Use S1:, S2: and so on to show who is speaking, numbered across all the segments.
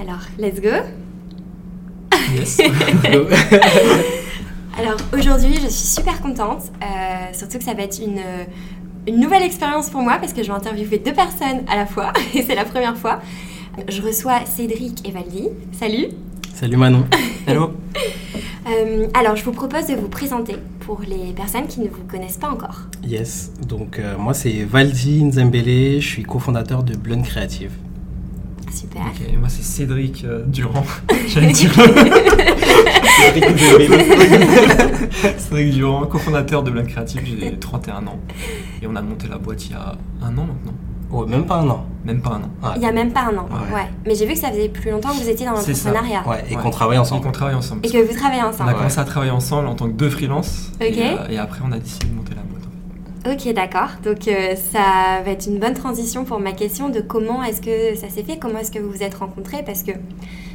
S1: Alors, let's go
S2: Yes.
S1: Alors aujourd'hui, je suis super contente, euh, surtout que ça va être une, une nouvelle expérience pour moi parce que je vais interviewer deux personnes à la fois et c'est la première fois. Je reçois Cédric et Valdi. Salut
S3: Salut Manon.
S2: Hello.
S1: Euh, alors, je vous propose de vous présenter pour les personnes qui ne vous connaissent pas encore.
S3: Yes, donc euh, moi c'est Valdi Nzembele, je suis cofondateur de Blonde Creative.
S1: Super.
S2: Moi c'est Cédric euh, Durand. J'allais dire. Cédric Durand, cofondateur de Blanc Créatif, j'ai 31 ans. Et on a monté la boîte il y a un an maintenant.
S3: Oh, même pas un an.
S2: Même pas un an.
S3: Ouais.
S1: Il y a même pas un an.
S3: Ouais.
S1: Ouais. Mais j'ai vu que ça faisait plus longtemps que vous étiez dans l'entrepreneuriat.
S3: Ouais, et
S2: Ouais.
S3: qu'on travaille
S2: Et
S3: ensemble.
S2: qu'on travaille ensemble.
S1: Et que vous travaillez
S2: On
S1: ensemble.
S2: a commencé à travailler ensemble en tant que deux freelances.
S1: Ok.
S2: Et, euh, et après on a décidé de monter la.
S1: Ok, d'accord. Donc euh, ça va être une bonne transition pour ma question de comment est-ce que ça s'est fait, comment est-ce que vous vous êtes rencontrés, parce que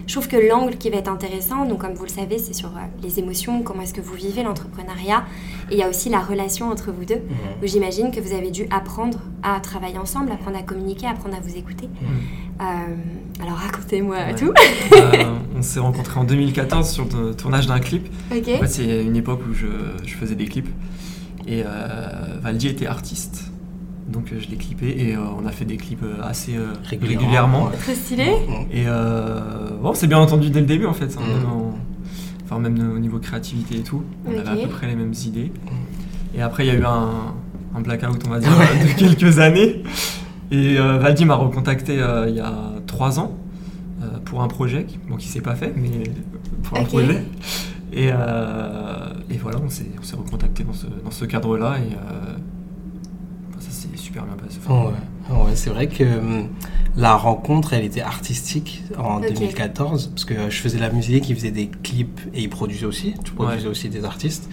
S1: je trouve que l'angle qui va être intéressant, donc comme vous le savez, c'est sur euh, les émotions, comment est-ce que vous vivez l'entrepreneuriat, et il y a aussi la relation entre vous deux,
S3: Mhm.
S1: où j'imagine que vous avez dû apprendre à travailler ensemble, apprendre à communiquer, apprendre à vous écouter. Euh, alors racontez-moi
S2: Ouais.
S1: tout.
S2: Euh, on s'est rencontrés en 2014 sur le tournage d'un clip.
S1: Ok.
S2: En fait, c'est une époque où je, je faisais des clips. Et euh, Valdi était artiste. Donc euh, je l'ai clippé et euh, on a fait des clips assez euh,
S3: Régulièrement.
S1: Trop stylé.
S2: Et euh, bon, c'est bien entendu dès le début en fait. hein, même en- enfin, même au niveau créativité et tout. On avait à peu près les mêmes idées. Et après, il y a eu un, un blackout, on va dire, de quelques années. Et euh, Valdi m'a recontacté euh, il y a trois ans euh, pour un projet, qui, bon, qui s'est pas fait, mais pour un projet. Et, euh, et voilà, on s'est, on s'est recontacté dans ce, dans ce cadre-là et euh, ça s'est super bien passé. Enfin,
S3: Ouais, ouais, c'est vrai que hum, la rencontre, elle était artistique en
S1: Ok.
S3: 2014, parce que euh, je faisais de la musique, il faisait des clips et il produisait aussi. Tu produisais
S2: Ouais.
S3: aussi des artistes.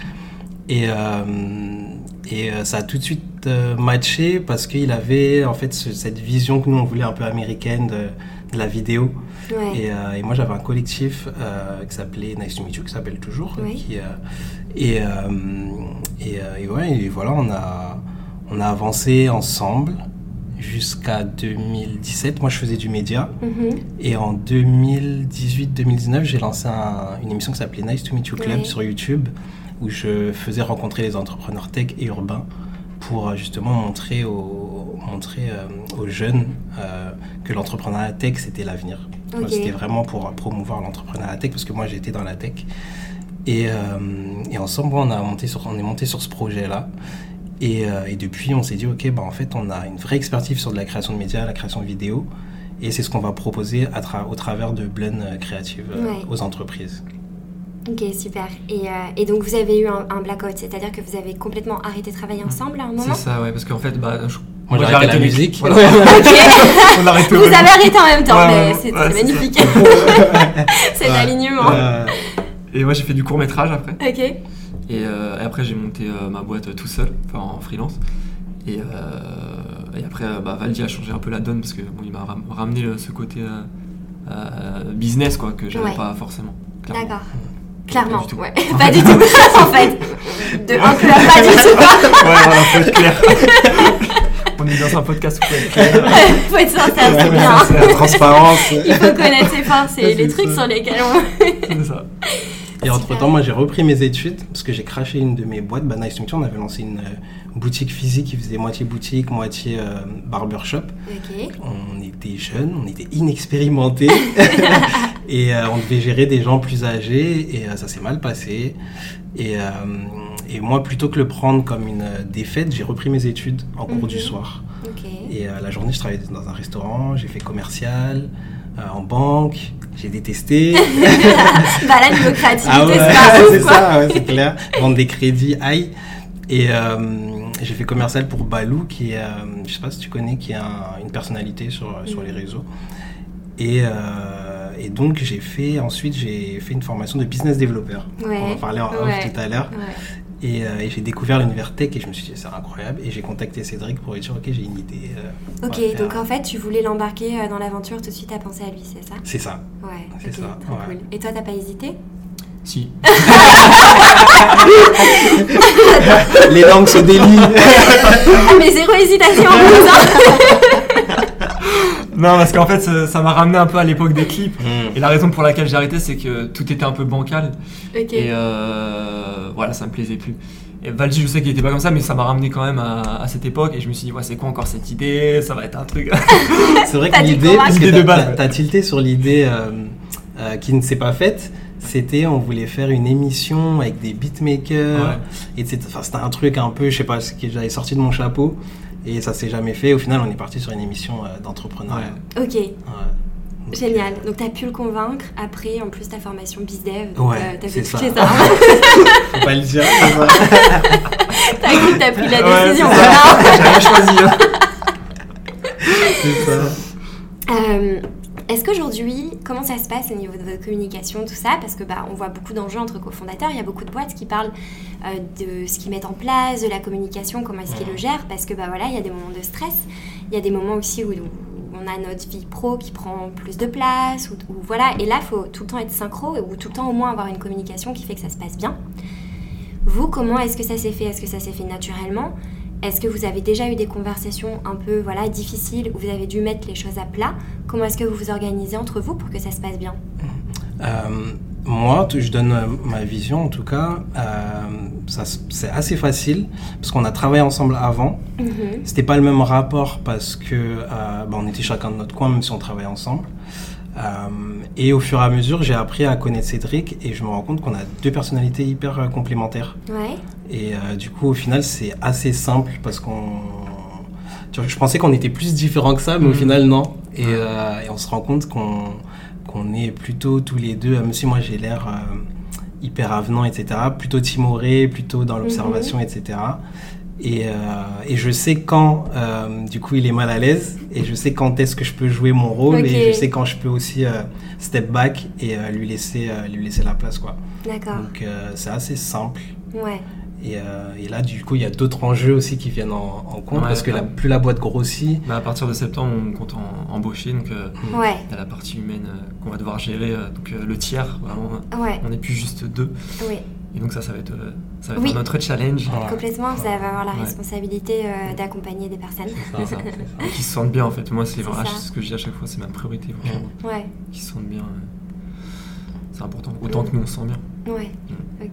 S3: Et, euh, et euh, ça a tout de suite euh, matché parce qu'il avait en fait ce- cette vision que nous on voulait un peu américaine de la vidéo.
S1: Ouais.
S3: Et, euh, et moi, j'avais un collectif euh, qui s'appelait Nice to Meet You, qui s'appelle toujours. Qui, euh, et, et, et ouais, et voilà, on a, on a avancé ensemble jusqu'à 2017. Moi, je faisais du média.
S1: Mhm.
S3: Et en 2018-2019, j'ai lancé un- une émission qui s'appelait Nice to Meet You Club sur YouTube, où je faisais rencontrer les entrepreneurs tech et urbains pour justement montrer aux, montrer, euh, aux jeunes euh, que l'entrepreneuriat tech, c'était l'avenir. C'était vraiment pour promouvoir l'entrepreneuriat tech, parce que moi, j'étais dans la tech. Et, euh, et ensemble, on, a monté sur, on est monté sur ce projet-là. Et, euh, et depuis, on s'est dit, OK, bah, en fait, on a une vraie expertise sur de la création de médias, la création de vidéos. Et c'est ce qu'on va proposer à tra- au travers de Blend euh, Creative euh,
S1: Ouais.
S3: aux entreprises.
S1: Ok, super. Et, euh, et donc vous avez eu un, un blackout, c'est-à-dire que vous avez complètement arrêté de travailler ensemble à un moment?
S2: C'est ça, ouais, parce qu'en fait, bah, je-
S3: Moi, j'ai arrêté la musique.
S2: Voilà.
S3: Ouais.
S2: on a arrêté
S1: Vous avez arrêté en même temps,
S2: Ouais,
S1: mais
S2: ouais,
S1: c'est c'est
S2: c'est
S1: magnifique. Cet
S3: Ouais.
S1: alignement.
S3: Euh,
S2: Et moi, j'ai fait du court métrage après.
S1: Ok.
S2: Et, euh, et après, j'ai monté euh, ma boîte tout seul, enfin en freelance. Et, euh, et après, bah, Valdi a changé un peu la donne parce que bon, il m'a ram- ramené le- ce côté euh, euh, business quoi que j'avais
S1: Ouais.
S2: pas forcément.
S1: D'accord. Clairement,
S2: Pas du tout.
S1: ouais. pas du tout. en fait, de un pas du tout.
S2: ouais, voilà, faut être clair. On est dans un podcast où faut être
S1: faut être sincère, c'est bien.
S2: c'est ça.
S3: la transparence.
S1: Il faut connaître ses forces et les trucs
S2: ça.
S1: sur lesquels on.
S2: C'est ça.
S3: Et entre-temps, moi, j'ai repris mes études parce que j'ai craché une de mes boîtes. Bah, Meet You, on avait lancé une euh, boutique physique qui faisait moitié boutique, moitié euh, barbershop. On était jeunes, on était inexpérimentés et euh, on devait gérer des gens plus âgés et euh, ça s'est mal passé. Et, euh, et moi, plutôt que le prendre comme une euh, défaite, j'ai repris mes études en cours
S1: Mhm.
S3: du soir.
S1: Ok.
S3: Et euh, la journée, je travaillais dans un restaurant, j'ai fait commercial, euh, en banque, j'ai détesté.
S1: bah là, niveau créativité,
S3: Ah ouais,
S1: c'est
S3: ça, ouais, c'est clair. Vendre des crédits, aïe. Et euh, j'ai fait commercial pour Balou, qui est, je sais pas si tu connais, qui est un- une personnalité sur, sur les réseaux. Et, euh, et donc, j'ai fait, ensuite, j'ai fait une formation de business developer.
S1: Ouais.
S3: On en parlait en off tout à l'heure.
S1: Ouais.
S3: Et, euh, et j'ai découvert l'univers tech et je me suis dit, c'est incroyable. Et j'ai contacté Cédric pour lui dire, ok, j'ai une idée. euh,
S1: Ok,
S3: faire-
S1: donc en fait, tu voulais l'embarquer euh, dans l'aventure, tout de suite à penser à lui, c'est ça?
S3: C'est ça.
S1: Ouais,
S3: C'est ça,
S1: trop
S3: ouais.
S1: cool. Et toi, t'as pas hésité?
S2: Si.
S3: Les langues se délient.
S1: Ah, mais zéro hésitation en plus, hein
S2: Non, parce qu'en fait, ça ça m'a ramené un peu à l'époque des clips.
S3: Mm.
S2: Et la raison pour laquelle j'ai arrêté, c'est que tout était un peu bancal. Et euh, voilà, ça me plaisait plus. Et Valdi, je sais qu'il était pas comme ça, mais ça m'a ramené quand même à, à cette époque. Et je me suis dit, ouais, c'est quoi encore cette idée? Ça va être un truc.
S3: C'est vrai que l'idée, parce que
S2: L'idée de
S3: t'as- tilté sur l'idée euh, euh, qui ne s'est pas faite. C'était, on voulait faire une émission avec des beatmakers.
S2: Ouais.
S3: Et c'était enfin, c'était un truc un peu, je sais pas, ce que j'avais sorti de mon chapeau. Et ça s'est jamais fait. Au final, on est parti sur une émission euh, d'entrepreneuriat.
S1: Ok,
S3: Ouais. Donc,
S1: génial. Donc t'as pu le convaincre. Après, en plus, ta formation BizDev. donc,
S3: Ouais,
S1: euh, t'as
S3: c'est
S1: fait toutes
S3: ça.
S1: les armes.
S3: Faut pas le dire.
S1: t'as t'as pris la
S2: Ouais,
S1: décision.
S2: J'ai rien choisi. hein.
S3: C'est ça.
S1: Euh, Est-ce qu'aujourd'hui, comment ça se passe au niveau de votre communication, tout ça? Parce que bah, on voit beaucoup d'enjeux entre cofondateurs. Il y a beaucoup de boîtes qui parlent euh, de ce qu'ils mettent en place, de la communication, comment est-ce qu'ils le gèrent. Parce que bah voilà, il y a des moments de stress. Il y a des moments aussi où, on a notre vie pro qui prend plus de place. Voilà. Et là, il faut tout le temps être synchro ou tout le temps au moins avoir une communication qui fait que ça se passe bien. Vous, comment est-ce que ça s'est fait? Est-ce que ça s'est fait naturellement? Est-ce que vous avez déjà eu des conversations un peu voilà, difficiles où vous avez dû mettre les choses à plat? Comment est-ce que vous vous organisez entre vous pour que ça se passe bien?
S3: Euh, moi, je donne euh, ma vision en tout cas. Euh, c'est assez facile parce qu'on a travaillé ensemble avant.
S1: Mhm.
S3: C'était pas le même rapport parce que euh, bah, on était chacun de notre coin, même si on travaillait ensemble. Euh, et au fur et à mesure, j'ai appris à connaître Cédric et je me rends compte qu'on a deux personnalités hyper euh, complémentaires.
S1: Ouais.
S3: Et euh, du coup, au final, c'est assez simple parce qu'on. tu vois, Je pensais qu'on était plus différents que ça, mais au
S2: Mhm.
S3: final, non. Et, euh, et on se rend compte qu'on qu'on est plutôt tous les deux, même si moi j'ai l'air euh, hyper avenant, etc., plutôt timoré, plutôt dans l'observation, etc. Et, euh, et je sais quand, euh, du coup, il est mal à l'aise, et je sais quand est-ce que je peux jouer mon rôle, et je sais quand je peux aussi euh, step back et euh, lui, laisser, euh, lui laisser la place, quoi.
S1: D'accord.
S3: Donc, euh, c'est assez simple.
S1: Ouais.
S3: Et, euh, et là, du coup, il y a d'autres enjeux aussi qui viennent en, en compte
S2: Ouais,
S3: parce que la, plus la boîte grossit,
S2: Bah, à partir de septembre, on compte en- embaucher. Donc, euh,
S1: Ouais.
S2: il y a la partie humaine euh, qu'on va devoir gérer. euh, donc, euh, le tiers, vraiment.
S1: Ouais.
S2: On n'est plus juste deux.
S1: Oui.
S2: Et donc, ça, ça va être, euh, ça va être
S1: Oui.
S2: un autre challenge.
S3: Ouais.
S1: Complètement, vous allez avoir la
S2: Ouais.
S1: responsabilité euh, d'accompagner des personnes.
S3: ça, ça.
S2: Et qu'ils se sentent bien, en fait. Moi, c'est
S1: C'est
S2: vraiment
S1: ça.
S2: ce que je dis à chaque fois, c'est ma priorité. Franchement.
S1: Ouais.
S2: Qu'ils se sentent bien. euh, C'est important. Autant que nous, on se sent bien.
S1: Ouais. Ok.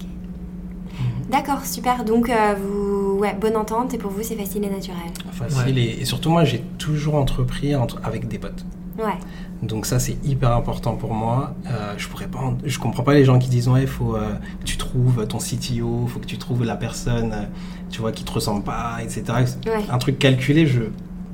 S1: D'accord, super. Donc, euh, vous, ouais, bonne entente et pour vous, c'est facile et naturel.
S3: facile.
S2: Ouais.
S3: Et, et surtout, moi, j'ai toujours entrepris entre- avec des potes.
S1: Ouais.
S3: Donc ça, c'est hyper important pour moi. Euh, je pourrais pas, en- je comprends pas les gens qui disent ouais, il faut euh, que tu trouves ton CTO, faut que tu trouves la personne, euh, tu vois, qui te ressemble pas, etc.
S1: Ouais.
S3: Un truc calculé, je,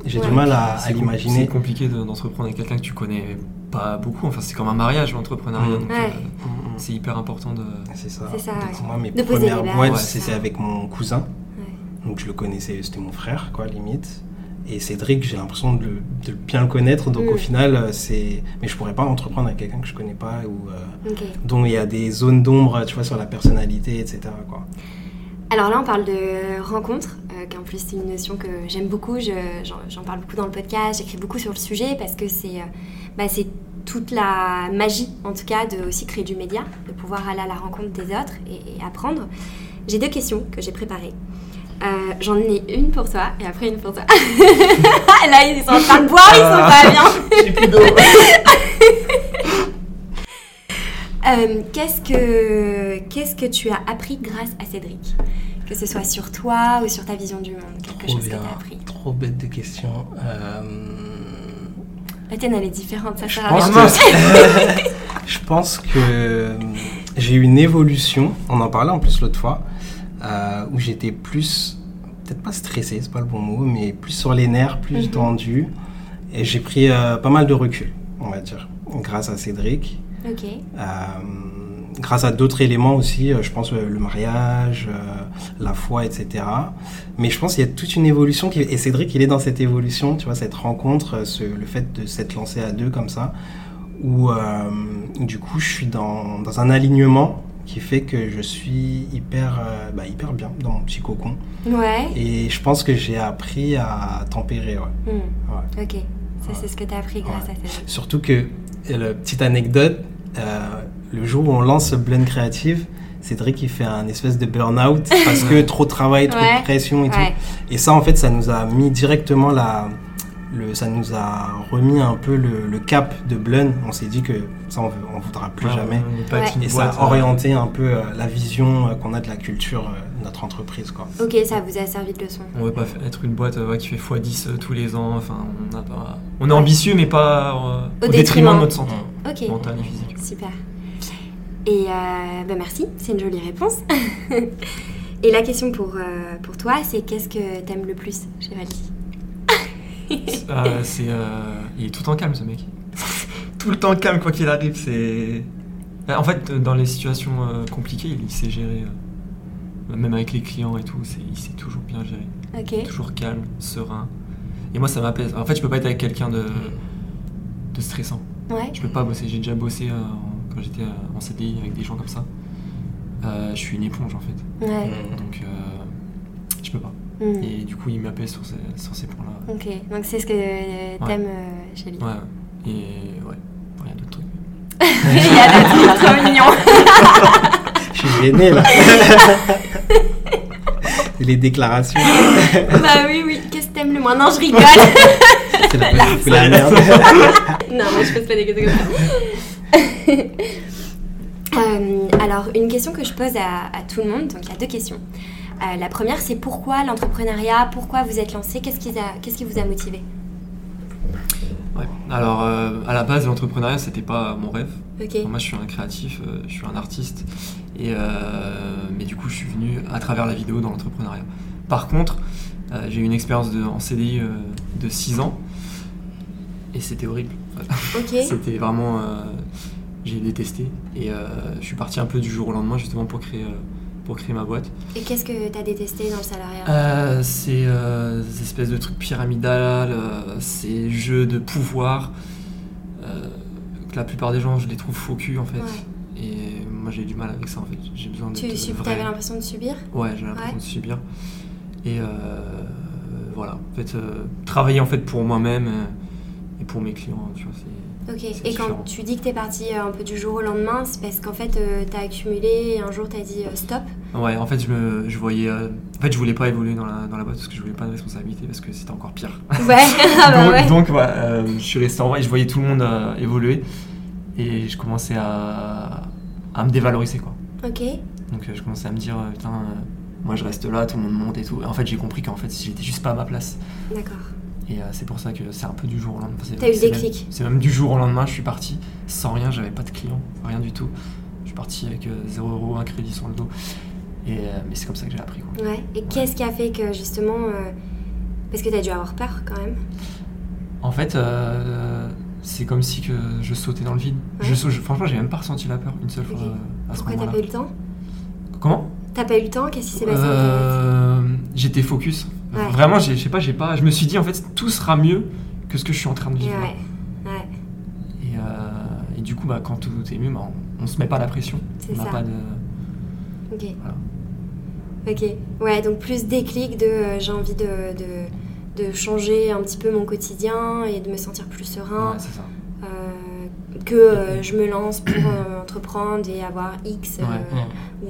S3: j'ai
S1: Ouais.
S3: du mal à, l'imaginer.
S2: C'est compliqué de- d'entreprendre avec quelqu'un que tu connais pas beaucoup. Enfin, c'est comme un mariage, l'entrepreneuriat.
S3: Mm.
S1: Ouais.
S2: euh,
S3: Mm, mm.
S2: c'est hyper important de.
S3: C'est ça.
S1: Ça,
S3: Donc,
S1: ouais.
S3: Moi, mes
S1: De
S3: premières boîtes,
S2: ouais.
S3: c'était avec mon cousin.
S1: Ouais.
S3: Donc je le connaissais, c'était mon frère, quoi, limite. Et Cédric, j'ai l'impression de, de bien le connaître. Donc
S1: Mm.
S3: au final, euh, c'est. Mais je pourrais pas entreprendre avec quelqu'un que je connais pas ou euh, dont il y a des zones d'ombre, tu vois, sur la personnalité, etc. Quoi.
S1: Alors là, on parle de rencontre, euh, qui en plus c'est une notion que j'aime beaucoup. Je- J'en parle beaucoup dans le podcast, j'écris beaucoup sur le sujet parce que c'est euh, bah, c'est toute la magie, en tout cas, de aussi créer du média, de pouvoir aller à la rencontre des autres et, et apprendre. J'ai deux questions que j'ai préparées. Euh, J'en ai une pour toi et après une pour toi. Là, ils sont en train de boire, ils sont pas bien.
S3: J'ai plus d'eau.
S1: Euh, qu'est-ce que qu'est-ce que tu as appris grâce à Cédric? Que ce soit sur toi ou sur ta vision du monde, quelque
S3: Trop
S1: chose que tu
S3: bien.
S1: as appris.
S3: Trop bête de question. Euh,
S1: La tienne, elle est différente, ça
S3: Je
S1: sert à
S3: pense,
S1: rien.
S3: que, je pense que euh, j'ai eu une évolution, on en parlait en plus l'autre fois, euh, où j'étais plus, peut-être pas stressé, c'est pas le bon mot, mais plus sur les nerfs, plus
S1: Mhm.
S3: tendu. Et j'ai pris euh, pas mal de recul, on va dire, grâce à Cédric.
S1: Ok.
S3: Euh, grâce à d'autres éléments aussi, je pense le mariage, la foi, etc. Mais je pense qu'il y a toute une évolution, qui... et Cédric, il est dans cette évolution, tu vois, cette rencontre, ce- le fait de s'être lancé à deux comme ça, où, du coup, je suis dans, dans un alignement qui fait que je suis hyper, euh, bah, hyper bien dans mon petit cocon.
S1: Ouais.
S3: Et je pense que j'ai appris à tempérer. Ouais.
S1: Hmm.
S3: Ouais.
S1: Ok. Ça, c'est ce que tu as appris grâce
S3: Ouais.
S1: à ça.
S3: Surtout que, euh, petite anecdote, euh, le jour où on lance Blend Creative, Cédric il fait un espèce de burn-out parce que trop de travail, trop de pression et
S1: Ouais.
S3: tout. Et ça, en fait, ça nous a mis directement la. Le, ça nous a remis un peu le, le cap de Blend. On s'est dit que ça, on ne voudra plus
S2: Ouais,
S3: jamais.
S2: on
S1: Ouais.
S2: une
S3: Et ça
S2: boîte,
S3: a orienté un peu euh, la vision euh, qu'on a de la culture euh, de notre entreprise. Quoi.
S1: Ok, ça vous a servi de leçon.
S2: On veut pas être une boîte euh, ouais, qui fait x10 euh, tous les ans. Enfin, on, a pas... on est ambitieux, mais pas euh,
S1: Au
S2: au,
S1: détriment.
S2: détriment de notre santé
S1: Ok.
S2: mentale et physique.
S1: Super. Et euh, bah merci, c'est une jolie réponse. Et la question pour, euh, pour toi, c'est qu'est-ce que t'aimes le plus chez Valdi
S2: Euh, c'est, euh, il est tout le temps calme, ce mec. tout le temps calme, quoi qu'il arrive. C'est. En fait, dans les situations euh, compliquées, il, il sait gérer. euh, même avec les clients et tout, c'est- il sait toujours bien gérer. Toujours calme, serein. Et moi, ça m'apaise. En fait, je peux pas être avec quelqu'un de, de stressant.
S1: Ouais.
S2: Je peux pas bosser. J'ai déjà bossé euh, en- quand j'étais euh, en CDI avec des gens comme ça. Euh, je suis une éponge en fait.
S1: Ouais.
S2: Donc, euh, je peux pas.
S1: Hmm.
S2: Et du coup, il m'appelle sur ces, sur ces points-là.
S1: Ok, donc c'est ce que euh, t'aimes euh, chez lui.
S2: Ouais. Et ouais, rien d'autre truc.
S1: Il y a des trucs trop mignons.
S3: Je suis gêné là. Les déclarations,
S1: bah oui, oui, qu'est-ce que t'aimes le moins? Non, je rigole.
S3: c'est la, c'est la merde.
S1: non, moi je pose pas des questions comme ça. Euh, alors, une question que je pose à, à tout le monde, donc il y a deux questions. Euh, la première, c'est pourquoi l'entrepreneuriat Pourquoi vous êtes lancé Qu'est-ce qui, vous a motivé
S2: Ouais. Alors, euh, à la base, l'entrepreneuriat, c'était pas mon rêve. Moi, je suis un créatif, euh, je suis un artiste. Et, mais du coup, je suis venu à travers la vidéo dans l'entrepreneuriat. Par contre, j'ai eu une expérience de, en CDI de 6 ans. Et c'était horrible. C'était vraiment. j'ai détesté. Et je suis parti un peu du jour au lendemain, justement, pour créer, pour créer ma boîte.
S1: Et qu'est-ce que t'as détesté dans le salariat?
S2: Euh, c'est euh, des espèces de trucs pyramidales, euh, ces jeux de pouvoir. euh, que la plupart des gens, je les trouve faux cul en fait.
S1: Ouais.
S2: Et moi, j'ai du mal avec ça en fait. J'ai besoin de.
S1: Tu t'avais l'impression de subir?
S2: Ouais, j'ai l'impression
S1: Ouais.
S2: de subir. Et euh, voilà, en fait, travailler en fait pour moi-même et pour mes clients, tu vois, c'est.
S1: Ok. Et quand tu dis que t'es parti euh, un peu du jour au lendemain, c'est parce qu'en fait euh, t'as accumulé et un jour t'as dit euh, stop.
S2: Ouais, en fait, je me, je voyais, euh, en fait, je voulais pas évoluer dans la, dans la boîte parce que je voulais pas de responsabilité parce que c'était encore pire.
S1: Ouais. ah bah
S2: donc,
S1: ouais.
S2: donc, ouais, je suis resté en vrai et je voyais tout le monde évoluer et je commençais à, à me dévaloriser quoi.
S1: Ok.
S2: Donc je commençais à me dire putain, moi je reste là, tout le monde monte et tout. Et en fait, j'ai compris qu'en fait, j'étais juste pas à ma place.
S1: D'accord.
S2: Et euh, c'est pour ça que c'est un peu du jour au lendemain.
S1: T'as eu le déclic.
S2: C'est même du jour au lendemain, je suis parti sans rien, j'avais pas de clients, rien du tout. Je suis parti avec euh, 0 euros, un crédit sur le dos. Et, euh, mais c'est comme ça que j'ai appris. Quoi.
S1: Ouais. Et qu'est-ce qui a fait que justement. euh, Parce que t'as dû avoir peur quand même.
S2: En fait, euh, c'est comme si que je sautais dans le vide.
S1: Ouais.
S2: Je je- franchement, j'ai même pas ressenti la peur une seule fois euh, à ce
S1: Pourquoi t'as
S2: moment-là.
S1: pas eu le temps?
S2: Comment?
S1: T'as pas eu le temps? Qu'est-ce qui s'est passé
S2: Euh, J'étais focus.
S1: Ouais.
S2: Vraiment, je sais pas, j'ai pas. Je me suis dit en fait, tout sera mieux que ce que je suis en train de vivre.
S1: Ouais. Ouais.
S2: Et, euh, et du coup, bah, quand tout est mieux, bah, on, on se met pas la pression.
S1: C'est
S2: On n'a pas de.
S1: Ok.
S2: Voilà.
S1: Ok. Ouais, donc plus déclic de euh, j'ai envie de, de, de changer un petit peu mon quotidien et de me sentir plus serein.
S2: Ouais, c'est ça.
S1: Que euh, je me lance pour euh, entreprendre et avoir X euh,
S2: Ouais.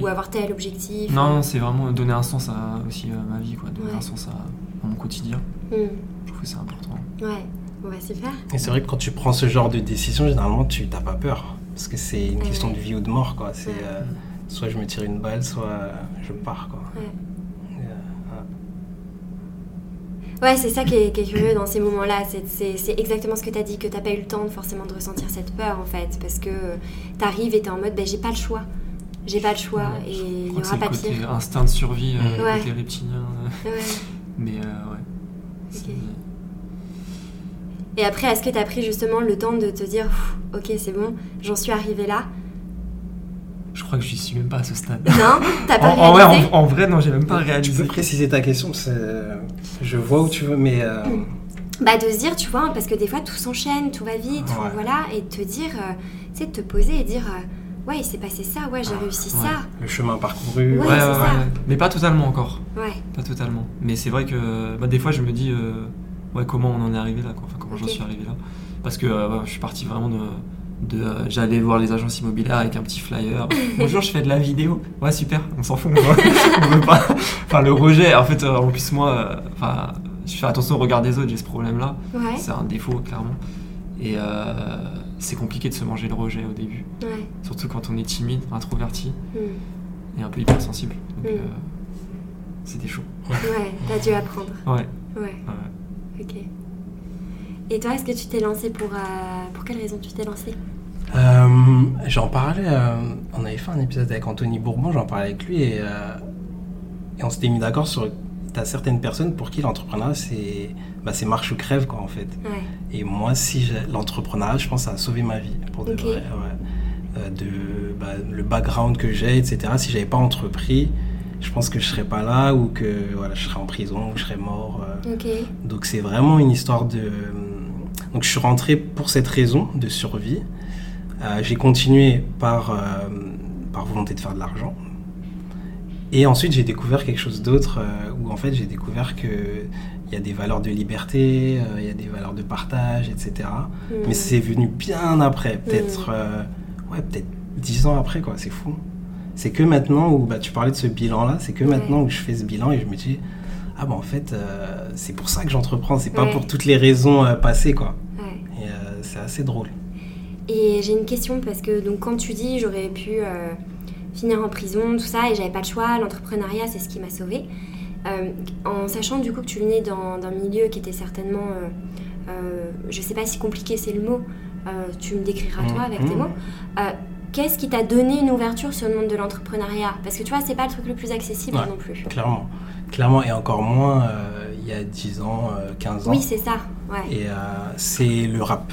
S1: ou avoir tel objectif.
S2: Non, c'est vraiment donner un sens à aussi à ma vie, quoi. Donner
S1: Ouais.
S2: un sens à, à mon quotidien.
S1: Hmm.
S2: Je trouve que c'est important.
S1: Ouais. Bon, bah, super.
S3: Et c'est vrai que quand tu prends ce genre de décision, généralement, tu n'as pas peur. Parce que c'est une
S1: Ouais.
S3: question de vie ou de mort, quoi. C'est
S1: Ouais.
S3: euh, soit je me tire une balle, soit je pars, quoi.
S1: Ouais.
S3: Et, euh,
S1: Ouais, c'est ça qui est, qui est curieux dans ces moments-là. C'est- C'est c'est exactement ce que tu as dit, que t'as pas eu le temps de forcément de ressentir cette peur en fait. Parce que t'arrives et t'es en mode, ben, j'ai pas le choix. J'ai pas le choix
S2: Ouais,
S1: et il y
S2: crois que
S1: aura
S2: c'est
S1: pas pire.
S2: instinct de survie, euh,
S1: Ouais.
S2: côté reptilien. euh,
S1: Ouais.
S2: mais euh, ouais. C'est-
S1: Et après, est-ce que t'as pris justement le temps de te dire, ok, c'est bon, j'en suis arrivée là?
S2: Je crois que je suis même pas à ce stade.
S1: Non T'as pas
S2: En, en vrai,
S1: réalisé
S2: en, en vrai, non, j'ai même pas
S3: Tu
S2: réalisé.
S3: peux préciser ta question Je vois où tu veux, mais euh,
S1: bah, de se dire, tu vois, parce que des fois tout s'enchaîne, tout va vite, ou
S3: Ouais.
S1: voilà, et de te dire, euh, tu sais, de te poser et dire, euh, ouais, il s'est passé ça, ouais, j'ai réussi
S2: Ouais.
S1: ça.
S3: Le chemin parcouru.
S1: Ouais,
S2: Ouais,
S1: c'est
S2: ouais,
S1: ça.
S2: ouais. Mais pas totalement encore.
S1: Ouais,
S2: Pas totalement. Mais c'est vrai que bah, des fois, je me dis, euh, ouais, comment on en est arrivé là, quoi. Enfin, comment j'en suis arrivé là. Parce que euh, ouais, je suis parti vraiment de. De euh, J'allais voir les agences immobilières avec un petit flyer. Bonjour, je fais de la vidéo. Ouais, super, on s'en fout. On veut, on veut pas. Enfin, le rejet, en fait, euh, en plus, moi, euh, je fais attention au regard des autres, j'ai ce problème-là.
S1: ouais,
S2: C'est un défaut, clairement. Et c'est compliqué de se manger le rejet au début.
S1: ouais.
S2: Surtout quand on est timide, introverti
S1: hmm.
S2: et un peu hypersensible. Donc,
S1: Mm.
S2: c'était chaud.
S1: Ouais, t'as dû apprendre.
S2: Ouais.
S1: Ouais,
S2: ouais.
S1: ok. Et toi, est-ce que tu t'es lancé pour. euh, pour quelle raison tu t'es lancé
S3: Euh, j'en parlais, euh, on avait fait un épisode avec Anthony Bourbon, j'en parlais avec lui et, et on s'était mis d'accord sur. T'as certaines personnes pour qui l'entrepreneuriat c'est bah, marche ou crève quoi en fait.
S1: Ouais,
S3: Et moi, si l'entrepreneuriat, je pense, ça a sauvé ma vie pour de
S1: Ok.
S3: vrai. ouais. Euh, de bah, le background que j'ai, etc. Si j'avais pas entrepris, je pense que je serais pas là ou que voilà, je serais en prison ou je serais mort. euh. Donc c'est vraiment une histoire de. Donc je suis rentré pour cette raison de survie. Euh, j'ai continué par, euh, par volonté de faire de l'argent. Et ensuite j'ai découvert quelque chose d'autre euh, où en fait j'ai découvert que il y a des valeurs de liberté, il y a des valeurs de partage, etc.
S1: Hmm.
S3: Mais c'est venu bien après, peut-être euh, ouais, peut-être dix ans après quoi. C'est fou. C'est que maintenant où bah, tu parlais de ce bilan-là, c'est que
S1: Ouais.
S3: maintenant où je fais ce bilan et je me dis ah bah en fait c'est pour ça que j'entreprends, c'est pas pour toutes les raisons passées quoi.
S1: Ouais.
S3: Et euh, c'est assez drôle.
S1: Et j'ai une question parce que donc quand tu dis j'aurais pu euh, finir en prison, tout ça, et j'avais pas le choix, l'entrepreneuriat c'est ce qui m'a sauvée. Euh, en sachant du coup que tu venais dans- d'un milieu qui était certainement, euh, euh, je sais pas si compliqué c'est le mot, tu me décriras toi avec tes mots. Euh, Qu'est-ce qui t'a donné une ouverture sur le monde de l'entrepreneuriat? Parce que tu vois, c'est pas le truc le plus accessible
S3: Ouais.
S1: non plus.
S3: Clairement. Clairement et encore moins il y a 10 ans, euh, 15 ans.
S1: Oui, c'est ça, ouais.
S3: et c'est le rap.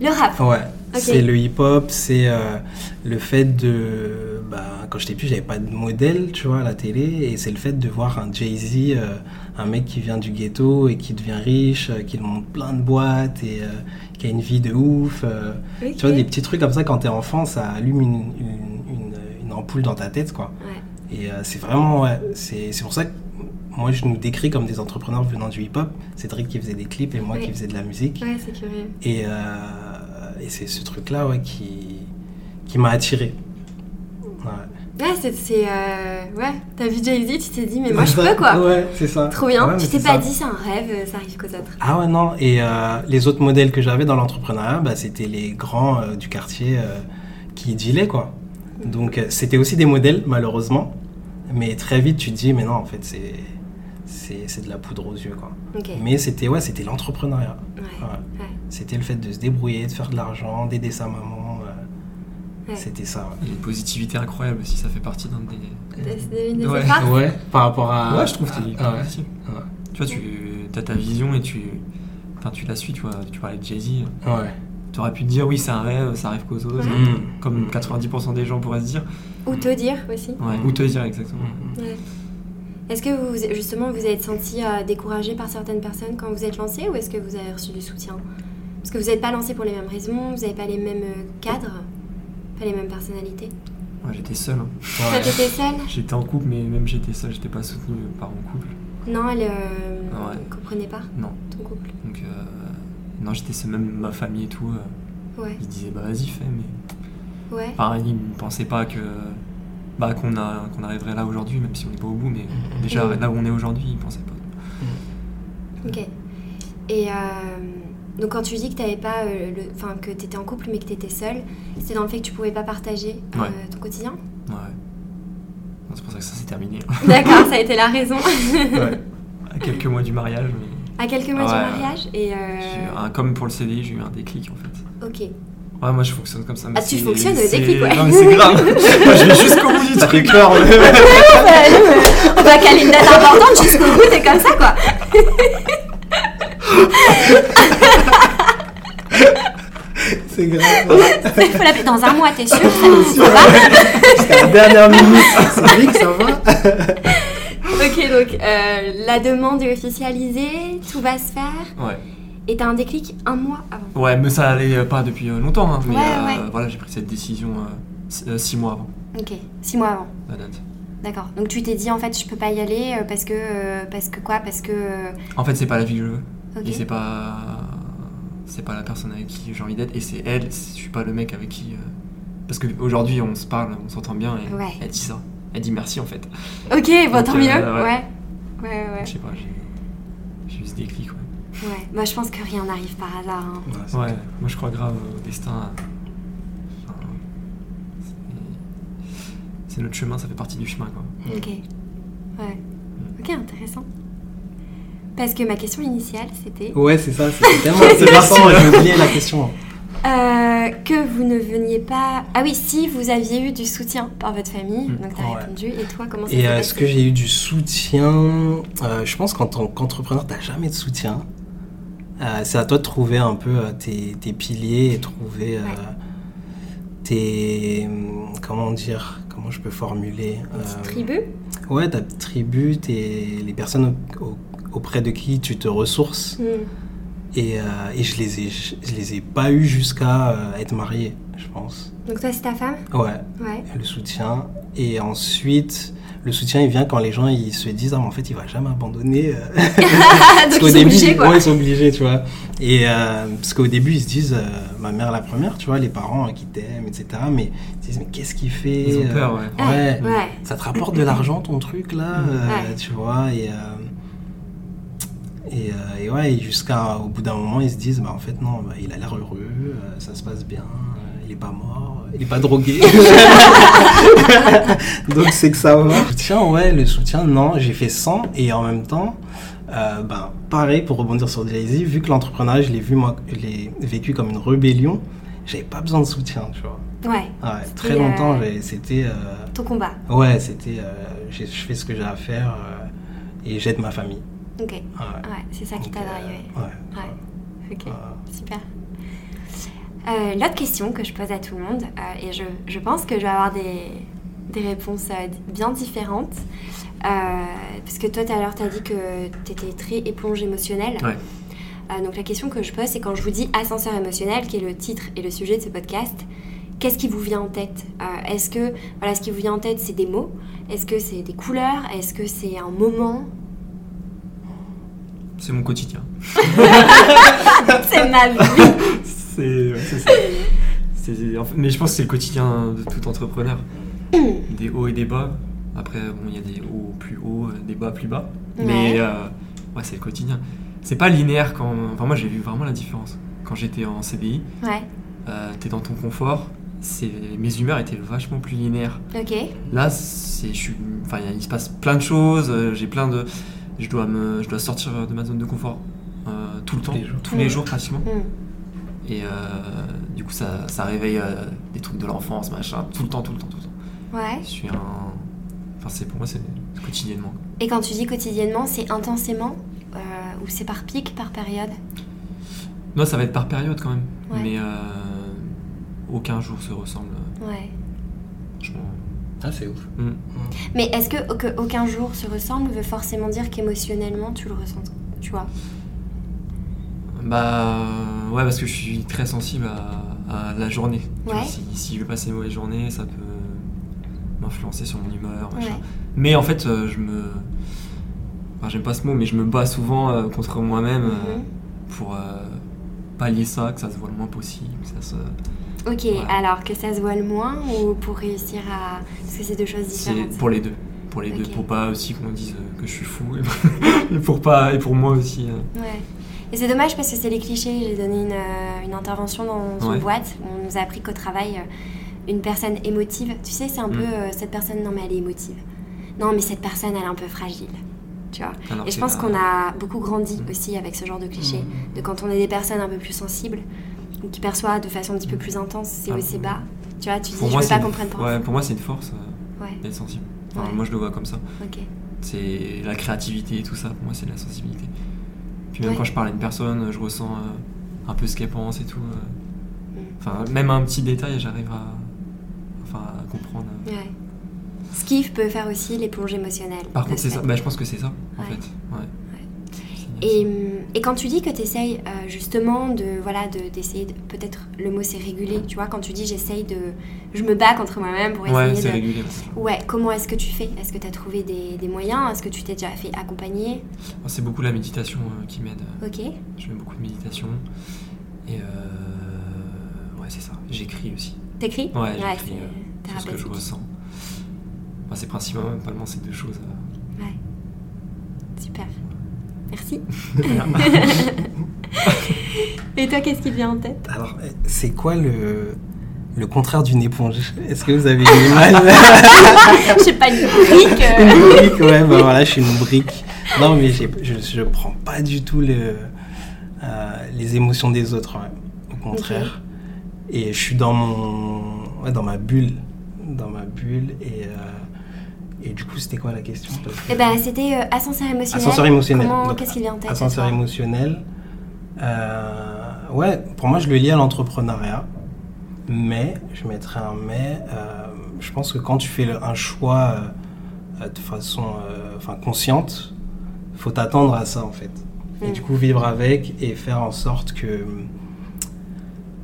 S1: Le rap,
S3: Ouais, c'est le hip-hop, c'est euh, le fait de... Bah, quand j'étais petit, j'avais pas de modèle, tu vois, à la télé, et c'est le fait de voir un Jay-Z, euh, un mec qui vient du ghetto et qui devient riche, euh, qui monte plein de boîtes et qui a une vie de ouf. Tu vois, des petits trucs comme ça, quand t'es enfant, ça allume une, une, une- une ampoule dans ta tête, quoi.
S1: Ouais.
S3: Et c'est vraiment, ouais, c'est pour ça que moi, je nous décris comme des entrepreneurs venant du hip-hop. Cédric qui faisait des clips et moi
S1: Ouais.
S3: qui faisais de la musique.
S1: Ouais, c'est curieux.
S3: Et, euh, et c'est ce truc-là ouais, qui, qui m'a attiré. Ouais.
S1: Ouais, c'est. euh, Ouais, t'as vu Jay-Z, tu t'es dit, mais moi je peux quoi
S3: Ouais, c'est ça.
S1: Trop bien.
S3: Ouais,
S1: tu t'es pas
S3: ça.
S1: dit c'est un rêve, euh, ça arrive qu'aux autres.
S3: Ah ouais, non. Et euh, les autres modèles que j'avais dans l'entrepreneuriat, bah, c'était les grands du quartier qui dealaient, quoi. Donc c'était aussi des modèles, malheureusement. Mais très vite, tu te dis, mais non, en fait, c'est c'est c'est de la poudre aux yeux, quoi. Mais c'était ouais, c'était l'entrepreneuriat.
S1: Ouais.
S3: Ouais.
S1: Ouais.
S3: C'était le fait de se débrouiller, de faire de l'argent, d'aider sa maman. euh,
S1: Ouais.
S3: C'était ça.
S2: Une positivité incroyable aussi, ça fait partie d'un des.
S1: C'est une de
S2: Ouais.
S3: par rapport à.
S2: Ouais, je trouve que
S3: Ah. Ouais.
S2: Tu vois, tu as ta vision et tu. Enfin, tu la suis, tu vois. Tu parlais de Jay-Z.
S3: Ouais.
S2: Tu aurais pu te dire, oui, c'est un rêve, ça arrive qu'aux autres.
S1: Ouais.
S3: Mm.
S2: Comme 90% des gens pourraient se dire.
S1: Ou te dire aussi.
S2: Ouais, ou te dire exactement.
S3: Mm.
S1: Ouais. Est-ce que vous, justement, vous êtes senti euh, découragé par certaines personnes quand vous êtes lancé ou est-ce que vous avez reçu du soutien? Parce que vous n'êtes pas lancé pour les mêmes raisons, vous n'avez pas les mêmes euh, cadres, pas les mêmes personnalités.
S2: Ouais, j'étais seul. hein.
S3: Ouais.
S1: t'étais seule
S2: J'étais en couple, mais même j'étais seul, j'étais pas soutenu par mon couple.
S1: Non, elle euh,
S2: ouais.
S1: comprenait pas?
S2: Non.
S1: ton couple.
S2: Donc, euh, non, j'étais seul, même ma famille et tout.
S1: Ouais,
S2: ils disaient, bah vas-y, fais, mais.
S1: ouais.
S2: Enfin, ils ne pensaient pas que. Bah, qu'on qu'on arriverait là aujourd'hui, même si on n'est pas au bout, mais déjà
S1: Mhm.
S2: là où on est aujourd'hui, ils pensaient pas.
S1: Ok. Et euh, donc quand tu dis que t'avais pas, euh, le, que t'étais en couple mais que t'étais seule, c'était dans le fait que tu pouvais pas partager euh,
S2: Ouais.
S1: ton quotidien?
S2: Ouais. C'est pour ça que ça s'est terminé.
S1: D'accord, ça a été la raison.
S2: ouais. À quelques mois du mariage, mais.
S1: à quelques mois du mariage et. euh,
S2: comme pour le CDI, j'ai eu un déclic en fait.
S1: Ok.
S2: Ouais, moi je fonctionne comme ça. mais
S1: Ah, tu fonctionnes au déclic, ouais.
S2: Non, mais c'est grave. moi je vais jusqu'au bout du
S3: fait
S2: truc.
S3: peur, mais-
S1: On va caler une date importante jusqu'au bout, c'est comme ça quoi.
S3: C'est grave.
S1: Faut l'appeler dans un mois, t'es sûr ça, va
S3: la dernière minute. Ça va
S1: Ok, donc euh, la demande est officialisée, tout va se faire.
S2: Ouais.
S1: Et t'as un déclic un mois avant
S2: Ouais, mais ça allait euh, pas depuis euh, longtemps. hein, mais
S1: Ouais,
S2: euh,
S1: ouais.
S2: voilà, j'ai pris cette décision six- mois avant
S1: Ok, six mois avant.
S2: la date.
S1: D'accord. Donc tu t'es dit en fait je peux pas y aller parce que euh, parce que quoi? Parce que euh,
S2: En fait, c'est pas la vie que je veux. Et c'est pas. C'est pas la personne avec qui j'ai envie d'être. Et c'est elle, je suis pas le mec avec qui. euh, Parce qu'aujourd'hui, on se parle, on s'entend bien. Et
S1: Ouais.
S2: elle dit ça. Elle dit merci en fait.
S1: Ok, bon tant mieux.
S2: ouais.
S1: Ouais. Ouais ouais.
S2: Je sais pas, j'ai j'ai eu ce déclic. Ouais.
S1: Ouais. Bah je pense que rien n'arrive par hasard. hein.
S3: Ouais, c'est
S2: moi je crois grave au destin. Enfin, c'est- c'est notre chemin, ça fait partie du chemin quoi.
S1: Ok. Ouais. Ok, intéressant. Parce que ma question initiale, c'était
S3: Ouais, c'est ça, c'était tellement intéressant, j'ai oublié la question.
S1: euh, que vous ne veniez pas. Ah oui, si vous aviez eu du soutien par votre famille,
S2: Mm.
S1: donc t'as
S3: Ouais.
S1: répondu. Et toi, comment ça s'est
S3: euh,
S1: passé
S3: est-ce que j'ai eu du soutien Euh, Je pense qu'en tant qu'entrepreneur, t'as jamais de soutien. Euh, c'est à toi de trouver un peu euh, tes, tes piliers et trouver euh,
S1: Ouais.
S3: tes. hum, Comment dire Comment je peux formuler Euh,
S1: tribu
S3: Ouais, ta tribu, tes, les personnes au- au- auprès de qui tu te ressources.
S1: Mm.
S3: Et, et je les ai, je, je les ai pas eu jusqu'à être marié, je pense.
S1: Donc toi, c'est ta femme?
S3: Ouais,
S1: Ouais.
S3: le soutien. Et ensuite, le soutien, il vient quand les gens ils se disent Ah, mais en fait, il va jamais abandonner. euh.
S1: donc ils sont
S3: début,
S1: obligés, quoi.
S3: ouais, ils sont obligés, tu vois. Et euh, parce qu'au début, ils se disent euh, Ma mère, la première, tu vois, les parents euh, qui t'aiment, etc. Mais ils se disent Mais qu'est-ce qu'il fait
S2: Ils ont peur, ouais.
S3: Ouais.
S1: Ouais.
S3: Ça te rapporte de l'argent, ton truc, là, euh,
S1: Ouais.
S3: tu vois. Et. euh, et, euh, et ouais, jusqu'à au bout d'un moment, ils se disent bah en fait non, bah, il a l'air heureux, euh, ça se passe bien, euh, il est pas mort, il est pas drogué. Donc c'est que ça va. Le soutien, ouais, le soutien, non, j'ai fait 100 et en même temps, euh, ben, pareil pour rebondir sur Jay-Z, vu que l'entrepreneuriat, je l'ai vu moi, je l'ai vécu comme une rébellion, j'avais pas besoin de soutien, tu vois.
S1: Ouais.
S3: Ouais,
S1: C'était,
S3: très longtemps,
S1: euh,
S3: c'était. euh,
S1: Ton combat.
S3: Ouais, c'était. euh, je fais ce que j'ai à faire euh, et j'aide ma famille.
S1: Ok.
S3: Ouais.
S1: Ouais, c'est ça qui t'a drivé.
S3: Ouais.
S1: Ouais. Ok.
S3: Ouais.
S1: Super. Euh, L'autre question que je pose à tout le monde, euh, et je, je pense que je vais avoir des, des réponses euh, bien différentes, parce que toi tout à l'heure tu as dit que tu étais très éponge émotionnelle.
S2: Ouais.
S1: Donc la question que je pose, c'est quand je vous dis ascenseur émotionnel, qui est le titre et le sujet de ce podcast, qu'est-ce qui vous vient en tête? Est-ce que voilà, ce qui vous vient en tête, c'est des mots? Est-ce que c'est des couleurs? Est-ce que c'est un moment?
S2: C'est mon quotidien.
S1: C'est ma vie
S2: C'est. ouais, c'est ça. C'est- en fait- mais je pense que c'est le quotidien de tout entrepreneur. des hauts et des bas. Après, bon, il y a des hauts plus hauts, euh, des bas plus bas. Mais
S1: Ouais.
S2: euh, ouais, c'est le quotidien. C'est pas linéaire quand. Enfin, moi, j'ai vu vraiment la différence. Quand j'étais en CDI,
S1: Ouais,
S2: euh, t'es dans ton confort. c'est- Mes humeurs étaient vachement plus linéaires.
S1: ok.
S2: Là, c'est, je suis, enfin, il se passe plein de choses. J'ai plein de, je dois me, je dois sortir de ma zone de confort euh, tout le
S3: Tous
S2: temps,
S3: les jours.
S2: tous les
S1: Mm.
S2: jours pratiquement.
S1: Hmm.
S2: Et euh, du coup, ça, ça réveille euh, des trucs de l'enfance, machin, tout le temps, tout le temps, tout le temps.
S1: Ouais.
S2: Je suis un, enfin, c'est pour moi, c'est quotidiennement.
S1: Et quand tu dis quotidiennement, c'est intensément euh, ou c'est par pic, par période?
S2: Non, ça va être par période quand même,
S1: Ouais.
S2: mais euh, aucun jour se ressemble.
S1: Ouais.
S2: Franchement.
S3: Ah, c'est ouf.
S2: Mm.
S1: Mais est-ce que, que aucun jour se ressemble veut forcément dire qu'émotionnellement tu le ressens Tu vois?
S2: Bah ouais parce que je suis très sensible à, à la journée. Vois, si, si je vais passer une mauvaise journée, ça peut m'influencer sur mon humeur.
S1: Ouais.
S2: Mais en fait, euh, je me... Enfin, j'aime pas ce mot, mais je me bats souvent euh, contre moi-même euh,
S1: Mhm.
S2: pour euh, pallier ça, que ça se voit le moins possible. Ça se...
S1: Ok, alors que ça se voit le moins ou pour réussir à. Parce que c'est deux choses différentes.
S2: pour les deux. Pour les deux, pour pas aussi qu'on dise que je suis fou, et pour, pas, et pour moi aussi. euh.
S1: Ouais. Et c'est dommage parce que c'est les clichés. J'ai donné une, euh, une intervention dans une
S2: Ouais.
S1: boîte où on nous a appris qu'au travail, euh, une personne émotive, tu sais, c'est un
S2: Mm.
S1: peu euh, cette personne, non mais elle est émotive. Non mais cette personne, elle est un peu fragile. Tu vois
S2: Alors
S1: Et je pense qu'on a beaucoup grandi
S2: Mm.
S1: aussi avec ce genre de clichés.
S3: Mhm.
S1: De quand on est des personnes un peu plus sensibles ou qui perçoivent de façon un petit peu plus intense hauts et
S2: Ah.
S1: ses bas. Tu vois, tu dis,
S2: Pour
S1: je
S2: moi,
S1: veux
S2: c'est
S1: pas
S2: une-
S1: qu'on prenne pour
S2: ouais, pour moi, c'est une force euh,
S1: Ouais,
S2: d'être sensible. Enfin,
S1: Ouais.
S2: Moi, je le vois comme ça.
S1: ok.
S2: C'est la créativité et tout ça, pour moi, c'est de la sensibilité. Puis même
S1: Ouais.
S2: quand je parle à une personne, je ressens euh, un peu ce qu'elle pense et tout. euh.
S1: Mm.
S2: Enfin, même un petit détail, j'arrive à, enfin, à comprendre.
S1: Ouais. Ce qui peut faire aussi l'éponge émotionnelle.
S2: Par
S1: de
S2: contre,
S1: ce
S2: c'est ça. Bah, je pense que c'est ça, en
S1: Ouais.
S2: fait. Ouais. C'est
S1: Et, et quand tu dis que tu essayes justement de voilà de- d'essayer de, peut-être le mot c'est réguler tu vois quand tu dis j'essaye de je me bats contre moi-même pour
S2: Ouais,
S1: essayer
S2: c'est
S1: de
S2: régulier.
S1: ouais comment est-ce que tu fais? Est-ce que tu as trouvé des, des moyens? Est-ce que tu t'es déjà fait accompagner?
S2: Moi, C'est beaucoup la méditation euh, qui m'aide.
S1: ok
S2: Je fais beaucoup de méditation. Et euh, ouais, c'est ça. J'écris aussi.
S1: t'écris?
S2: Ouais, j'écris
S1: c'est
S2: euh, tout ce que je ressens. Enfin, c'est principalement ces deux choses. euh.
S1: ouais merci et toi qu'est-ce qui te vient en tête?
S3: Alors, euh, c'est quoi le, le contraire d'une éponge? Est-ce que vous avez une image
S1: je sais pas une brique euh.
S3: Une brique, ouais, bah voilà, je suis une brique. Non, mais je, je prends pas du tout le, euh, les émotions des autres, ouais. au contraire. Et je suis dans mon, ouais, dans ma bulle, dans ma bulle. Et, euh, et du coup, c'était quoi la question que-
S1: Eh ben, c'était euh, ascenseur émotionnel.
S3: Ascenseur émotionnel.
S1: Qu'est-ce qui vient en tête
S3: Ascenseur émotionnel. euh, ouais, pour moi, je le lie à l'entrepreneuriat. Mais, je mettrais un mais. euh, je pense que quand tu fais le- un choix euh, de façon euh, enfin, consciente, faut t'attendre à ça en fait. Et
S1: Mm.
S3: du coup, vivre avec et faire en sorte que,